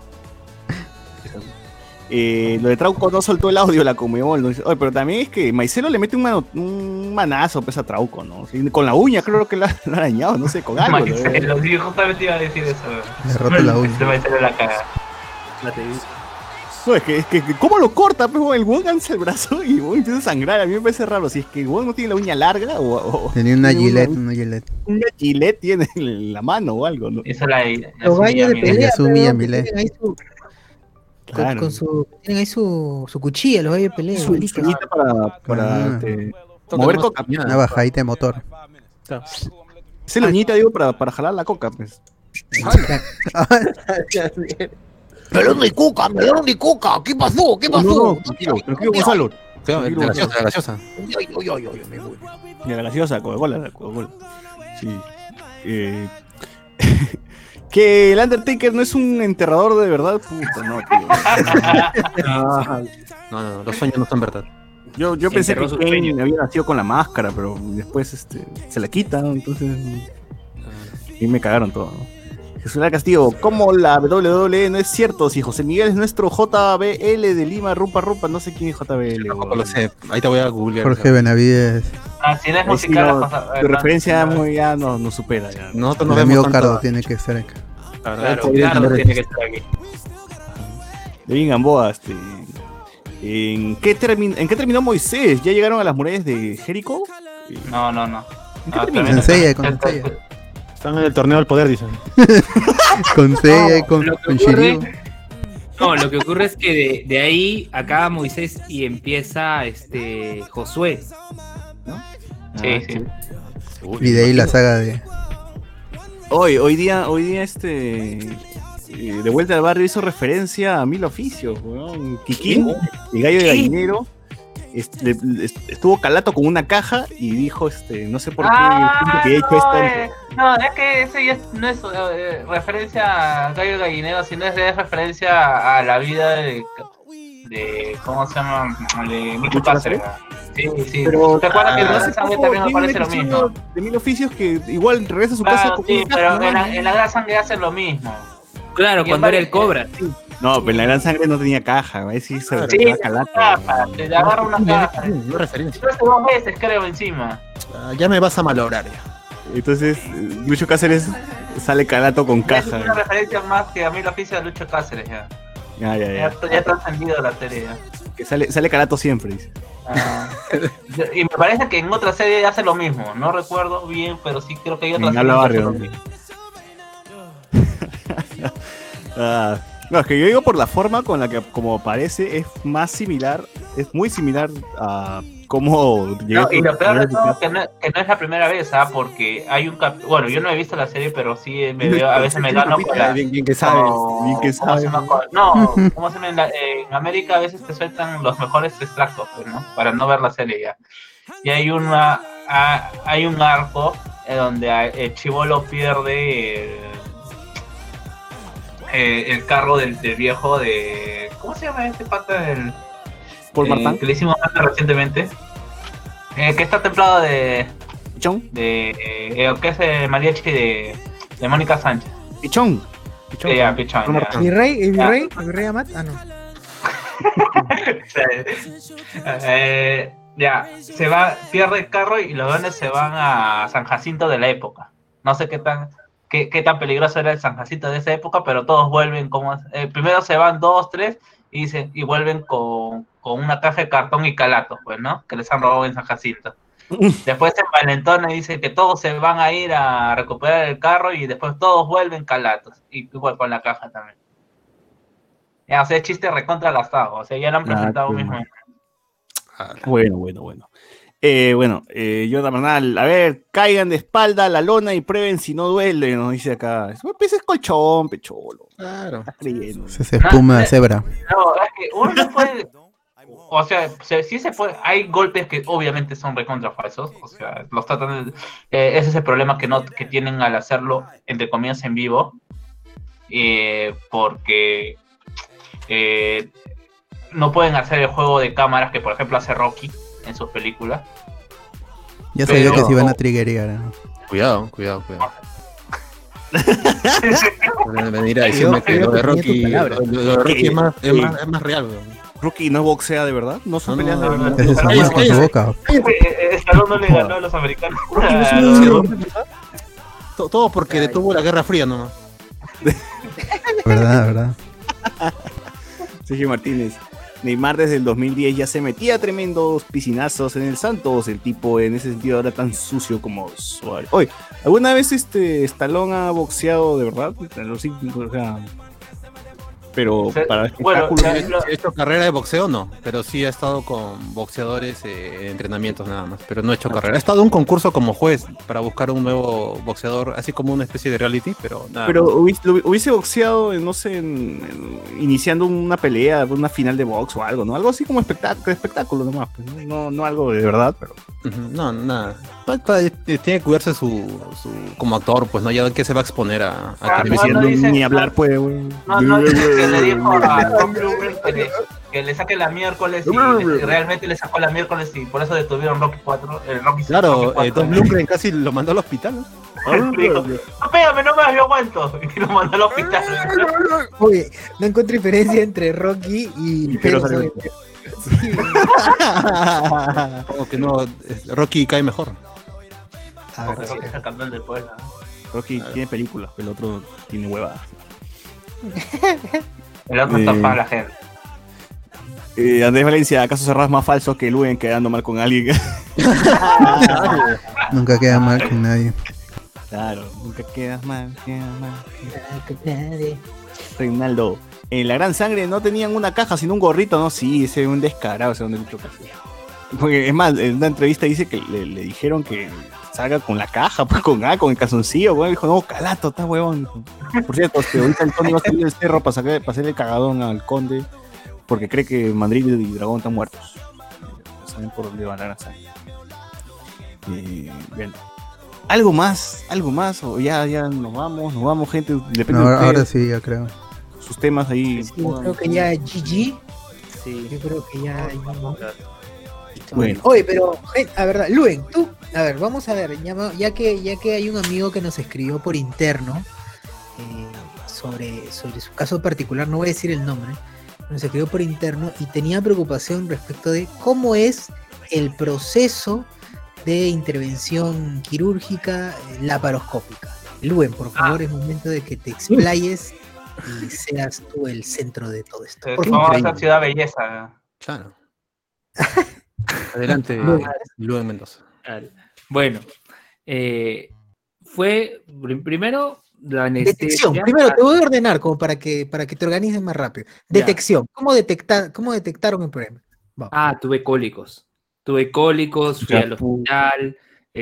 Eh, lo de Trauco no soltó el audio, la Comebol. ¿no? Oye, pero también es que Maicelo le mete un, mano- un manazo pues, a Trauco, ¿no? Con la uña creo que la, la ha dañado, no sé, con algo. ¿no? Marcelo, sí, justamente iba a decir eso. Le la uña. Se va a hacer la caga. No, es que, es que, ¿cómo lo corta? Pues, el weón alza el brazo y weón empieza a sangrar. A mí me parece raro. Si es que weón no tiene la uña larga o, o- Tenía una tiene gilet, una gilet. una gilet tiene en la mano o algo, ¿no? Esa es la. Los gallos de pelea. Pero, Claro. con su, tienen ahí su, su cuchilla, los gallos de pelea. Su uñita para, para Ah. este, mover coca. Una bajadita de motor. Esa es la uñita, digo, para, para jalar la coca, pues. Melón de coca, melón de coca. ¿Qué pasó? ¿Qué pasó? No, no, tranquilo, tranquilo, Gonzalo. La gaseosa, la gaseosa. La gaseosa, Coca-Cola, la Coca-Cola. Sí. Eh, que el Undertaker no es un enterrador de verdad, puta, no, tío. No, no, no, los sueños no son verdad. Yo, yo pensé que Kane había nacido con la máscara, pero después este, se la quita, ¿no? entonces. Y me cagaron todo. ¿no? Jesús Castillo, ¿cómo la WWE no es cierto? Si José Miguel es nuestro JBL de Lima, Rupa Rupa, no sé quién es JBL. Tampoco lo sé. Ahí te voy a googlear. Jorge Benavides. Ah, si no es Ahí sí, musical, no, tu referencia no, muy, ya nos no supera. Ya. Nosotros El amigo tanto. Cardo tiene que estar acá. Claro, Claro, claro, entender tiene que estar aquí. Gamboa, este. ¿En qué, termin- ¿En qué terminó Moisés? ¿Ya llegaron a las murallas de Jericó? No, no, no. ¿En qué Ah, terminó? Con Seiya, con Seiya. Están en el torneo del poder, dicen. Con Seiya y con, lo que con ocurre- Shiryu. No, lo que ocurre es que de, de ahí acaba Moisés y empieza este Josué. Sí, sí. Y de ahí la saga de. Hoy, hoy día, hoy día este. eh, de vuelta al barrio hizo referencia a mil oficios, weón. Kikín, el gallo de gallinero. Estuvo calato con una caja y dijo, este, no sé por qué siento que he hecho esto. no, eh, no, es que ese ya es- no es eh, referencia a Gallo Gallinero, sino es, es referencia a la vida de, de ¿cómo se llama? De Micho Cáceres. Sí, sí. Pero ¿Te acuerdas que en ah, Gran hace Sangre poco también vi un aparece lo mismo? De mil oficios que igual regresa a su casa Claro, con sí, pero en ¿no? la, en la Gran Sangre hacen lo mismo. Claro, Y cuando era el cobra. sí. No, pero en la gran sangre no tenía caja, ahí sí se Sí, caja, te le agarra una caja. No referencia. Yo hace dos meses creo encima. Ah, Ya me vas a malograr ya. Entonces, Lucho Cáceres sale calato con Es caja. una referencia más que a mí lo oficia de Lucho Cáceres ya. Ya, ya, Ya, ya. ya está encendido la serie ya. Que sale, sale calato siempre, dice. Ah. y me parece que en otra serie hace lo mismo. No recuerdo bien, pero sí creo que hay otra En serie Habla que hace Barrio, lo ¿no? mismo. Ah, no, es que yo digo por la forma con la que como aparece es más similar es muy similar a cómo No, y lo peor de todo que no, que no es la primera vez, ¿ah? Porque hay un cap... Bueno, yo no he visto la serie, pero sí me veo, a veces me gano con la... Bien, bien que sabes, como- bien que ¿cómo se sabes. llama? No, ¿cómo se llama? En, la- en América a veces te sueltan los mejores extractos, pues, ¿no? Para no ver la serie ya. Y hay una... ah, hay un arco en donde a- el chivolo pierde el, eh, el carro del, del viejo de... ¿Cómo se llama este pata del... Paul eh, Martin. que le hicimos recientemente. Eh, que está templado de. De. Eh, que es el mariachi de. De Mónica Sánchez. Pichón. Sí, ya, Pichón. ya. ¿Mi rey? ¿Mi rey? ¿Mi rey Amat? Ah, no. Eh, ya, se va, pierde el carro y los dones se van a San Jacinto de la época. No sé qué tan, qué, qué tan peligroso era el San Jacinto de esa época, pero todos vuelven como eh, primero se van dos, tres y se, y vuelven con, con una caja de cartón y calatos, pues, ¿no? Que les han robado en San Jacinto. Después se envalentona y dice que todos se van a ir a recuperar el carro y después todos vuelven calatos. Y igual con la caja también. Ya, o sea, es chiste recontra gastado. O sea, ya lo han Ah, presentado mismo. mal. Bueno, bueno, bueno. Eh, bueno, eh, Jonathan Bernal, a ver, caigan de espalda a la lona y prueben si no duele, nos dice acá. Pues es colchón, pecholo. Claro. Se, se espuma cebra. No, es que uno no puede. O sea, se- sí se puede. Hay golpes que obviamente son recontra falsos. O sea, los tratan de. eh, ese es el problema que, no, que tienen al hacerlo, entre comillas, en vivo. eh, porque eh, no pueden hacer el juego de cámaras que, por ejemplo, hace Rocky en sus películas. Ya sabía Pero- que se iban a triggerear. ¿no? Cuidado, cuidado, cuidado. Venir a decirme que lo de Rocky, lo, lo de Rocky es, más, es, más, es más real, weón. Rocky no boxea de verdad, no son No, peleas no, de no, verdad. Es más con su boca. Eh, Stallone no le ganó a los americanos. To- Todo porque detuvo la Guerra Fría nomás. Verdad, verdad. Sergio Martínez. Neymar desde el 2010 ya se metía tremendos piscinazos en el Santos. El tipo en ese sentido ahora tan sucio como Suárez. Oye, ¿alguna vez este Stallone ha boxeado de verdad? O sea, pero para espectáculo. He hecho carrera de boxeo, no, pero sí he estado con boxeadores eh, en entrenamientos nada más, pero no he hecho carrera. He estado en un concurso como juez para buscar un nuevo boxeador, así como una especie de reality, pero nada. Pero hubiese, hubiese boxeado, no sé, en- en- iniciando una pelea, una final de box o algo, ¿no? Algo así como espectáculo, espectáculo nomás, pues, no, no algo de verdad, pero. No, nada. Pa- eh, Tiene que cuidarse su, su- como actor, pues no, ya que se va a exponer a, a Ah, televisión. no, no dice- Ni hablar, pues, güey. No, no, le dijo a Tom que le, que le saque la miércoles y le- realmente le sacó la miércoles y por eso detuvieron Rocky 4. El Rocky Claro, Rocky eh, Don Lundgren casi lo mandó al hospital. ¿no? Dijo, no pégame, no me yo aguanto. Y lo mandó al hospital. Oye, no encuentro diferencia entre Rocky y Pedro Pedro. Sarmiento. Como que no, Rocky cae mejor. A ver, Rocky es el campeón del pueblo. Rocky tiene películas, pero el otro tiene huevadas. El otro está para la gente. Eh, Andrés Valencia, ¿acaso cerrás más falso que Luen quedando mal con alguien? Nunca queda mal con nadie. claro, nunca quedas mal, quedas mal. Reinaldo, en la gran sangre no tenían una caja, sino un gorrito, ¿no? Sí, ese es un descarado, ese donde Lucho Castillo. Porque es más, en una entrevista dice que le, le dijeron que salga con la caja, pues con A, con el calzoncillo, güey. Dijo, no, calato, está huevón. Por cierto, este, ahorita el Tony va a salir del cerro para, sacar, para hacerle el cagadón al conde, porque cree que Madrid y Dragón están muertos. Saben por dónde va la gran sangre. Eh, bien. ¿Algo más? ¿Algo más? ¿O ya, ya nos vamos? ¿Nos vamos, gente? Depende No, de ahora, ahora ustedes. sí, ya creo. Sus temas ahí. Sí, yo creo que ya GG. Sí. Yo creo que ya. Bueno. Oye, pero, gen- a verdad, Luen, tú, a ver, vamos a ver, ya, ya que, ya que hay un amigo que nos escribió por interno eh, sobre, sobre su caso particular, no voy a decir el nombre, nos escribió por interno y tenía preocupación respecto de cómo es el proceso de intervención quirúrgica eh, laparoscópica. Luen, por favor, es momento de que te explayes y seas tú el centro de todo esto. Eh, Vamos a Ciudad Belleza. Claro. Adelante, Luen Mendoza. Bueno, eh, fue prim- primero la Detección. anestesia. Primero te voy a ordenar como para que, para que te organices más rápido. Detección. ¿Cómo, detecta, ¿Cómo detectaron el problema? Ah, tuve cólicos. Tuve cólicos, fui Ya, al hospital.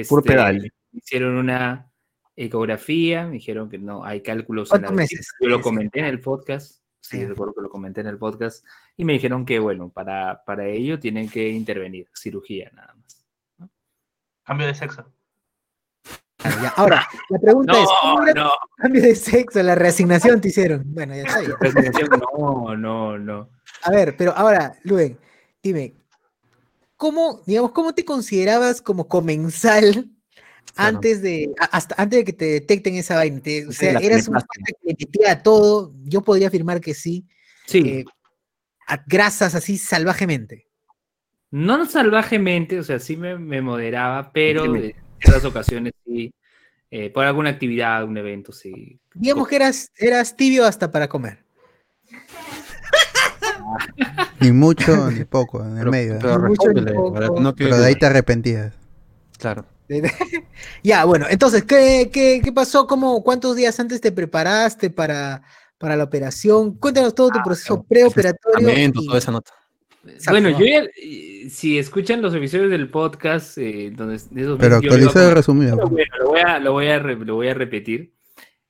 puro este, pedal. me Hicieron una ecografía, me dijeron que no, hay cálculos en ¿Cuántos la meses? Yo lo comenté en el podcast. Sí, recuerdo que lo comenté en el podcast. Y me dijeron que, bueno, para, para ello tienen que intervenir, cirugía nada más. Cambio de sexo. Ya. Ahora, la pregunta No, es, ¿cómo era tu no. cambio de sexo? La reasignación te hicieron. Bueno, ya está. No, no, no. A ver, pero ahora, Luen, dime, ¿cómo, digamos, cómo te considerabas como comensal antes de, hasta antes de que te detecten esa vaina? Te- o sea, eras un penetraste. pata que le metía todo. Yo podría afirmar que sí. Sí. eh, a grasas así salvajemente. No salvajemente, o sea, sí me, me moderaba, pero en ciertas ocasiones sí, eh, por alguna actividad, un evento, sí. Digamos que eras, eras tibio hasta para comer. Ni mucho ni poco, en el Pero- medio. pero Ni mucho poco. no Pero de ahí te arrepentías. Claro. Ya, bueno, entonces, ¿qué, qué, qué pasó? ¿Cómo, ¿Cuántos días antes te preparaste para, para la operación? Cuéntanos todo tu proceso preoperatorio. Y- toda esa nota. Exacto, Bueno, ¿no? yo ya, eh, si escuchan los episodios del podcast, eh, donde de esos Pero actualizado resumido. Pero bueno, lo voy a, lo voy a, re- lo voy a repetir.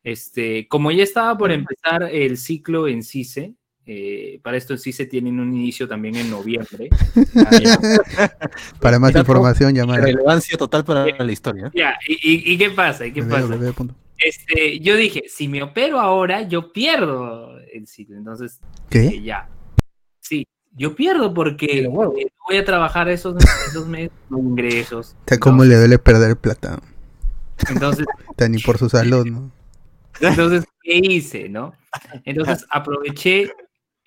Este, como ya estaba por empezar el ciclo en CICE, eh, para esto en CICE tienen un inicio también en noviembre. Para más información, llamar a Relevancia total para la historia. Ya, ¿y, y- y qué pasa? ¿Y qué pasa? Este, yo dije, si me opero ahora, yo pierdo el ciclo. Entonces, ¿Qué? ya. Sí, yo pierdo porque eh, voy a trabajar esos, esos meses, no ingresos. O sea, cómo le duele perder plata. Entonces, ni por su salud, ¿no? Entonces, ¿qué hice, no? Entonces, aproveché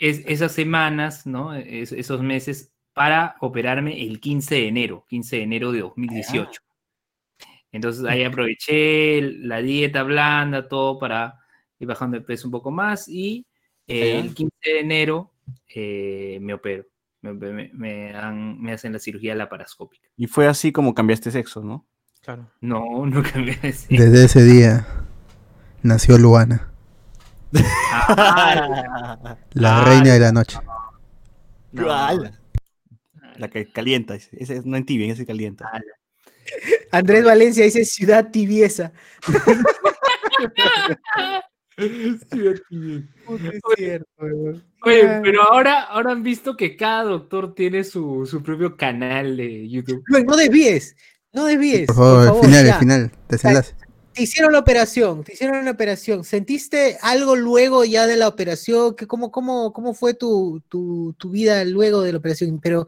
es- esas semanas, ¿no? Es- esos meses para operarme el 15 de enero, 15 de enero de 2018. Entonces, ahí aproveché la dieta blanda, todo para ir bajando de peso un poco más y eh, el 15 de enero eh, me opero. Me, me- me dan- me hacen la cirugía laparoscópica. Y fue así como cambiaste sexo, ¿no? Claro. No, no cambié de sexo. Desde ese día nació Luana, Ah, la reina de la noche. no. La que calienta, ese, ese es- no en tibia, ese calienta. Andrés Valencia dice ciudad tibieza. Cierto. Oye, Ah. pero ahora, ahora han visto que cada doctor tiene su, su propio canal de YouTube. Luis, no desvíes, no desvíes. Por favor, el final, el ya. final, desenlace. Te hicieron la operación, te hicieron la operación. ¿Sentiste algo luego ya de la operación? ¿Qué, cómo, cómo, ¿Cómo fue tu, tu, tu vida luego de la operación? Pero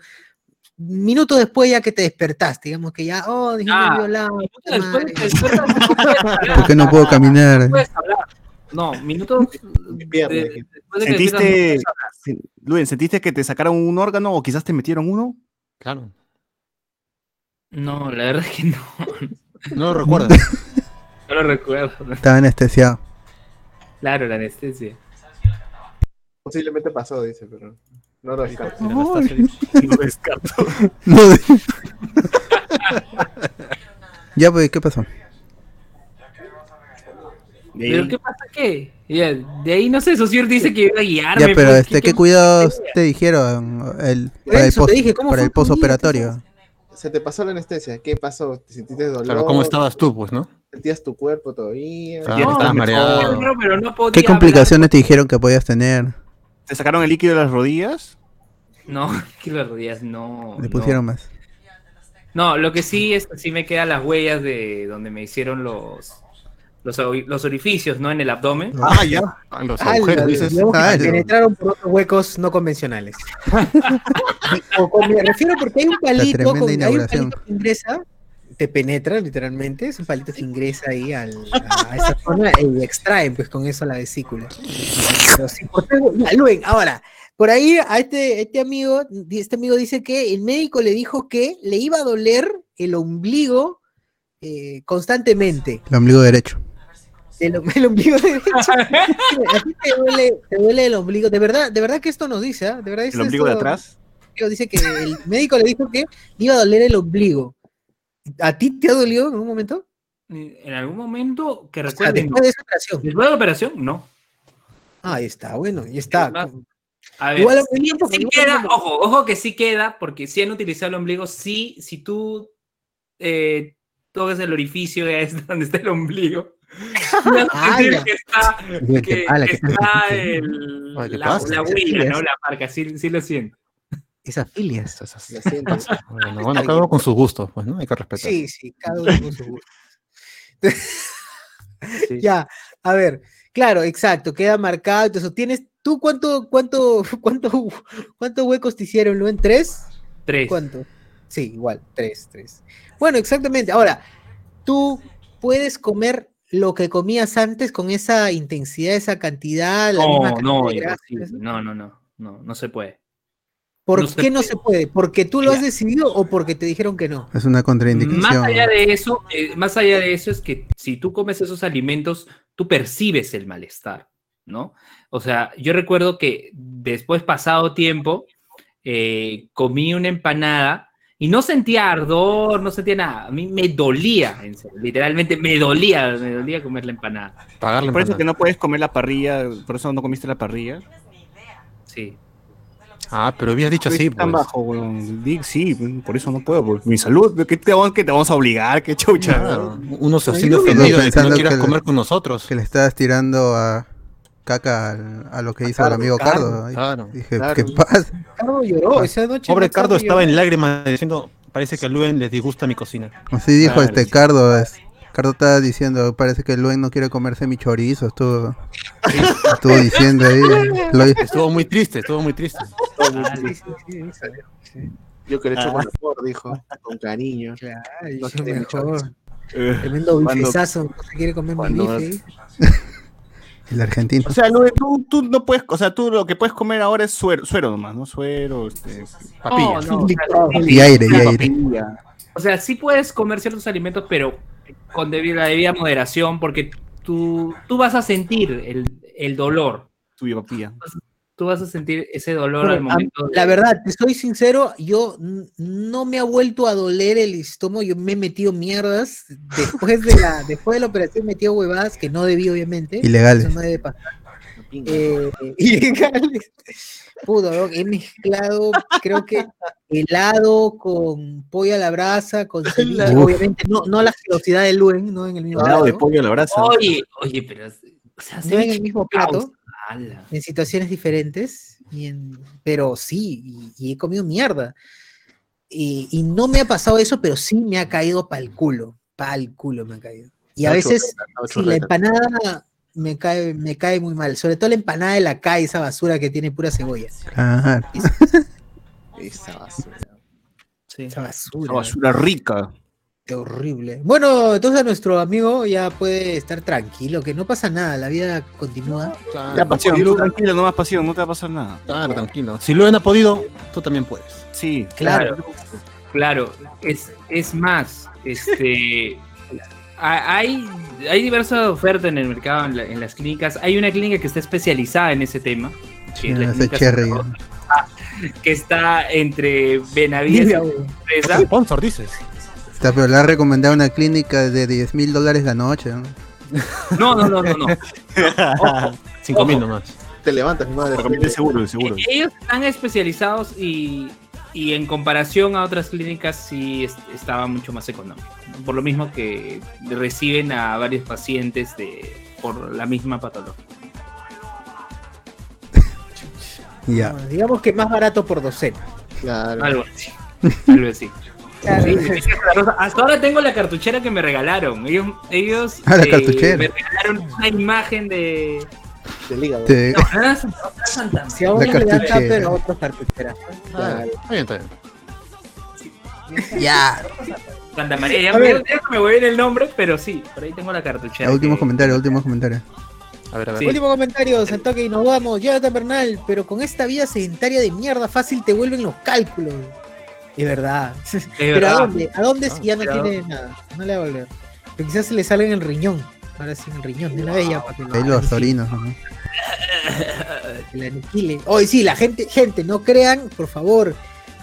minutos después ya que te despertaste, digamos que ya, oh, dije, Ah, violado, Después te no puedes hablar, ¿Por qué no puedo caminar? no minutos de- después de que ¿Sentiste, sen- Luen, ¿sentiste que te sacaron un órgano o quizás te metieron uno? Claro. No, la verdad es que no. No lo recuerdas. No lo recuerdo. Estaba anestesiado. Claro, la anestesia. Posiblemente pasó, dice, pero no lo descarto. No descarto. No, de- ya, pues, ¿qué pasó? ¿Pero qué pasa qué? Ya, de ahí no sé, Socior dice que iba a guiarme. Ya, pero pues, este, ¿qué cuidados te dijeron el, para el, eso te pos- dije, ¿cómo para el posoperatorio? Se te pasó la anestesia, ¿qué pasó? ¿Te sentiste dolor? Claro, ¿cómo estabas tú, pues, no? ¿Sentías tu cuerpo todavía? Claro, Ya estabas estás mareado. Pero, pero no podía ¿Qué complicaciones te dijeron que podías tener? ¿Te sacaron el líquido de las rodillas? No, que las rodillas no. Le no. pusieron más. No, lo que sí es que sí me quedan las huellas de donde me hicieron los, los, los orificios, ¿no? En el abdomen. Ah, ya. Ah, Los Ah, agujeros, dices. Ah, penetraron por otros huecos no convencionales. o, con- me refiero porque hay un palito, con- hay un palito que ingresa, te penetra literalmente, es un palito que ingresa ahí al, a, esa zona y extraen pues con eso la vesícula. Pero sí, por algo- ya, Luen, ahora, por ahí a este, este amigo, este amigo dice que el médico le dijo que le iba a doler el ombligo eh, constantemente. El ombligo derecho. El, el ombligo derecho. ¿A ti te duele, te duele el ombligo? De verdad, de verdad que esto nos dice, ¿ah? De verdad ¿El esto- ombligo de atrás? Dice que el médico le dijo que le iba a doler el ombligo. ¿A ti te ha dolido en un momento? En algún momento que O sea, recuerden. después de esa operación. Después de la operación, no. Ah, ahí está, bueno, y está. A ver, Igual sí- ombligo, sí igual queda, ojo, ojo que sí queda, porque si han utilizado el ombligo, sí, si tú eh, tocas el orificio es donde está el ombligo, vas a sentir ¡Hala! que está, Bien, que, que- ala, que que- está el, Ay, ¿qué la, la huella. ¿no? La marca, sí, sí lo siento. Esas filias. Lo siento. Bueno, bueno, cada uno con sus gustos, pues, ¿no? Hay que respetar. Sí, sí, cada uno con su gusto. Ya, a ver, claro, exacto, queda marcado. Entonces, ¿tienes tú cuánto, cuánto, cuánto, cuántos huecos te hicieron, Luen? ¿Tres? Tres. ¿Cuánto? Sí, igual, tres, tres. Bueno, exactamente. Ahora, tú puedes comer lo que comías antes con esa intensidad, esa cantidad, la misma No, cantidad no, de no, no, no, no, no se puede. ¿Por no se qué no puede. se puede? ¿Porque tú lo has decidido o porque te dijeron que no? Es una contraindicación. Más allá de eso, eh, más allá de eso es que si tú comes esos alimentos, tú percibes el malestar, ¿no? O sea, yo recuerdo que después, pasado tiempo, eh, comí una empanada y no sentía ardor, no sentía nada. A mí me dolía, en serio, literalmente me dolía, me dolía comer la empanada. Por eso empanada. que no puedes comer la parrilla, por eso no comiste la parrilla. Sí. Ah, pero habías dicho así, tan pues. bajo, weón. Sí, por eso no puedo, por mi salud. ¿Qué te, vamos- qué te vamos a obligar? ¿Qué chucha? Claro, Uno se que ofendido no, de que no quieras que- comer con nosotros. Que le estabas tirando a caca al- a lo que hizo el Cardo, amigo Cardo, Cardo. Ay, claro. Dije, Claro. ¿qué pasa? Cardo lloró esa noche. Pobre ¿no? Cardo estaba lloró. en lágrimas diciendo, parece que a Luen les disgusta mi cocina. Así dijo Claro, este. Cardo. es- Cardo estaba diciendo, parece que Luen no quiere comerse mi chorizo. Estuvo, estuvo diciendo ahí. lo- Estuvo muy triste, estuvo muy triste. Sí, sí, sí, sí. Yo que le echo con amor, dijo, con cariño. Ay, No sí, sé, mejor. Eh, Tremendo. No se quiere comer mi bife. El argentino. O sea, Lue, tú, tú no puedes, o sea, tú lo que puedes comer ahora es suero, suero nomás, ¿no? Suero, este, No, no, o sea, Y aire, y aire. papilla. O sea, sí puedes comer ciertos alimentos, pero con debida, debida moderación, porque tú, tú vas a sentir el, el dolor. Tu papilla. Tú vas a sentir ese dolor al a- momento. de- La verdad, te soy sincero, yo no me ha vuelto a doler el estómago, yo me he metido mierdas después de la, después de la operación he metido huevadas que no debí obviamente. Ilegales. Eso no debe pasar. Eh, ilegales. Pudo, ¿no? he mezclado, creo que helado con pollo a la brasa, con obviamente, no, no la asquerosidad de Luen, no en el mismo Helado de plato, pollo a la brasa. Oye, oye, pero. O sea, no en ceviche el mismo plato, en situaciones diferentes, y en- pero sí, y, y he comido mierda. Y, y no me ha pasado eso, pero sí me ha caído pa'l culo, pa'l culo me ha caído. Y a veces, si la empanada me cae, me cae muy mal, sobre todo la empanada de la calle, esa basura que tiene pura cebolla. Claro. Esa basura. Esa basura. Esa basura rica. Qué horrible. Bueno, entonces nuestro amigo ya puede estar tranquilo, que no pasa nada, la vida continúa. Ya, pasión, tú tranquilo, no más pasión, no te va a pasar nada. Claro, tranquilo. Si Luen ha podido, tú también puedes. Sí, Claro, claro. Es, es más, este. Ha- Hay, hay diversas ofertas en el mercado, en, la- en las clínicas. Hay una clínica que está especializada en ese tema. que es cherry. Que está entre Benavides y güey. Fresa. Sponsor, dices. Está, pero le ha recomendado una clínica de 10 mil dólares la noche. ¿no? No, no, no, no, no. Cinco mil Ojo. nomás. Te levantas, mi madre. Seguro, el seguro. Ellos están especializados y, y en comparación a otras clínicas sí es- estaba mucho más económico. ¿no? Por lo mismo que reciben a varios pacientes de, por la misma patología. Digamos que más barato por docena. Claro. Algo así. Algo así. Claro. Sí. Hasta ahora tengo la cartuchera que me regalaron. Ellos, ellos Ah, la eh, me regalaron una imagen de. Del hígado. Te- No, no Si a uno le dan cartuchera. tupper, a otros cartuchera. Ah, está bien, está bien. Ya. Santa María. Ya A me, ver. me voy en el nombre, pero sí, por ahí tengo la cartuchera. Último que- comentario, último comentario. A ver, a ver. Sí. Último comentario, Santoque, y nos vamos. Jonathan Bernal, pero con esta vida sedentaria de mierda fácil te vuelven los cálculos. Es verdad. pero verdad. ¿a dónde? ¿A dónde si ya no tiene nada? No le va a volver. Pero quizás se le salga en el riñón. Ahora el riñón, de una vez ya para que lo Ahí los orinos. ¿no? que lo aniquile. Oye, sí, la gente, gente, no crean, por favor.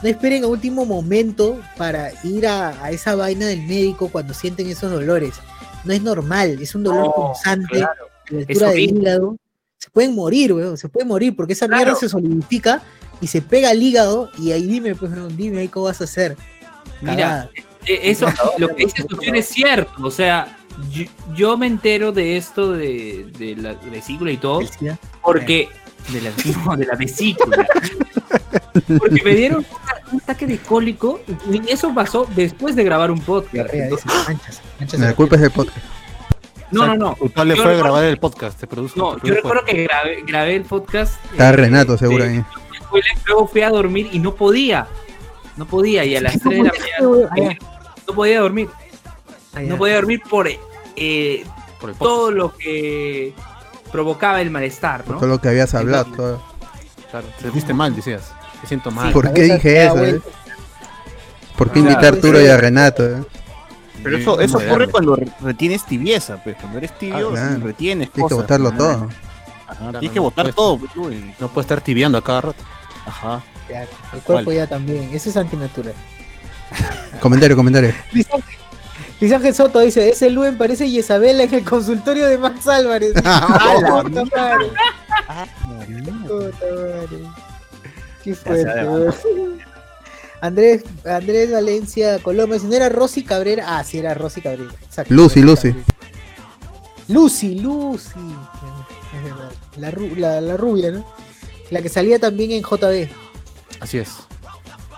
No esperen a último momento para ir a, a esa vaina del médico cuando sienten esos dolores. No es normal, es un dolor No, constante, claro. a la altura del hígado. se pueden morir, weón, se pueden morir porque esa mierda se solidifica y se pega al hígado y ahí dime, pues, dime ahí cómo vas a hacer. Mira, Cagada. eh, eso, lo que dice es cierto. O sea, yo, yo me entero de esto de, de la vesícula y todo, porque. De la, no, de la vesícula. Porque me dieron un ataque de cólico y eso pasó después de grabar un podcast. Entonces- La culpa es del podcast. no, no, no. Culpable fue recuerdo- grabar el podcast, te produjo. No, te yo recuerdo que grabé, grabé el podcast. Está eh, Renato, seguro de- ahí. Luego fui a dormir y no podía. No podía. Y a las 3 de la mañana no podía dormir. No podía dormir por, eh, todo lo que provocaba el malestar, ¿no? Todo lo que habías hablado. todo. Claro, te viste mal, decías. Me siento mal. ¿Por qué dije eso? eh? ¿Por qué Ah, invitar a Arturo y a Renato? eh? Pero eso, eso Sí, ocurre cuando re- retienes tibieza, pues. Cuando eres tibio, Ah, claro. retienes Tienes que botarlo todo. Ajá, tienes que botar todo, pues, tú, y- No puede estar tibiando a cada rato. Ajá. Claro, el cuerpo ya también, eso es antinatural. Comentario, comentario. Luis Ángel- Soto dice, ese Luen parece Isabela en el consultorio de Max Álvarez. Ah, Puta madre. Puta madre. Qué fuerte. Andrés, Andrés Valencia Colombia, si no era Rosy Cabrera, ah, sí era Rosy Cabrera. Exacto, Lucy, Lucy. Cabrera. Lucy, Lucy. Es verdad. La, la, la rubia, ¿no? La que salía también en JB. Así es.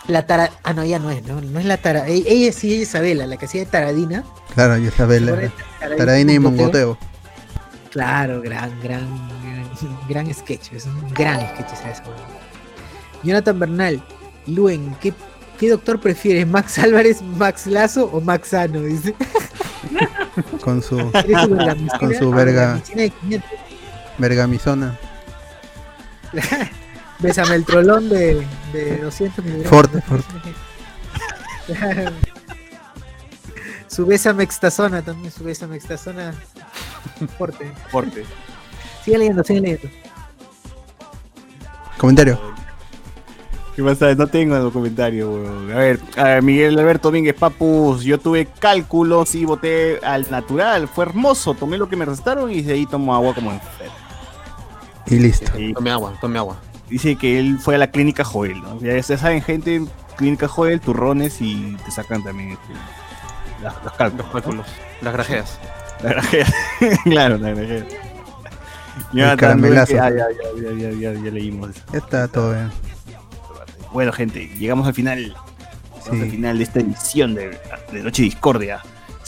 La tara... Ah, no, ya no es, ¿no? No es la tara... e- Ella sí es Isabela, la que hacía de Taradina. Claro, Isabela. Taradina Taradina y Mongoteo. Claro, gran, gran, gran, gran sketch. Es un gran sketch esa. Jonathan Bernal, Luen, ¿qué, ¿qué doctor prefieres? ¿Max Álvarez, Max Lazo o Max Sano? Dice. Con su, con su verga, vergamicina de 500. vergamisona. Bésame el trolón de, de 200 miligramos. Forte, forte. Su bésame extazona también, su bésame extazona. Fuerte. Fuerte. Sigue leyendo, sigue leyendo. Comentario. ¿Qué pasa? No tengo el comentario, weón. A ver, a ver, Miguel Alberto Domínguez Papus, yo tuve cálculos y voté al natural. Fue hermoso, tomé lo que me restaron y de ahí tomo agua como enfermo. Y listo. Tome agua, tome agua. Dice que él fue a la clínica Joel, ¿no? Ya saben, gente, clínica Joel, turrones y te sacan también este, las- los cálculos. Los cálculos. Las grajeas. La grajea. claro, la grajea. Ya, también, Ya, ya, ya, ya, ya, ya, ya leímos eso. Ya está todo bien. Bueno, gente, llegamos al final. Llegamos Sí. al final de esta edición de, de Noche Discordia.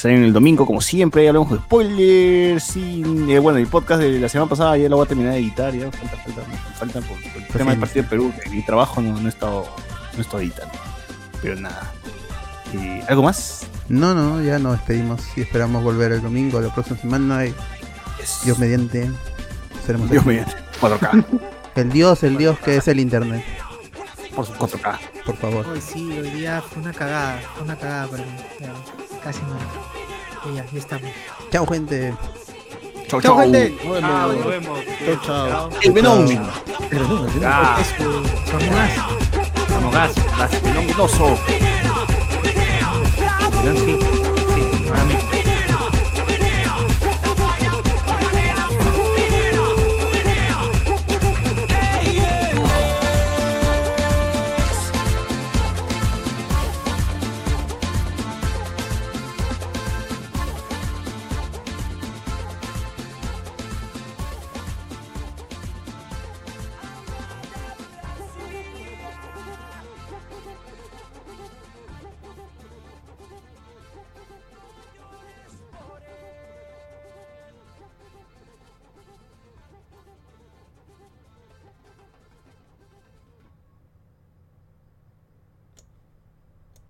Salen el domingo, como siempre, hablamos de spoilers. sin- eh, bueno, el podcast de la semana pasada ya lo voy a terminar de editar. Ya falta, falta, falta por, por el tema del partido de Perú. que mi trabajo no, no he estado, no he estado editando. Pero nada. Eh, ¿Algo más? No, no, ya nos despedimos y esperamos volver el domingo, la próxima semana. Y Dios mediante. Seremos Dios mediante. 4K. El Dios, el Dios que es el internet por sus cuatro k Por favor. Hoy sí, hoy día fue una cagada, fue una cagada para mí. Casi no. Y ya, estamos. Chao, gente. Chau, chau. gente. Nos vemos. Nos vemos. Chau, chau. El Venoming. El Venoming. Este, este, este, Somos gas. Somos gas. Las Venominoso.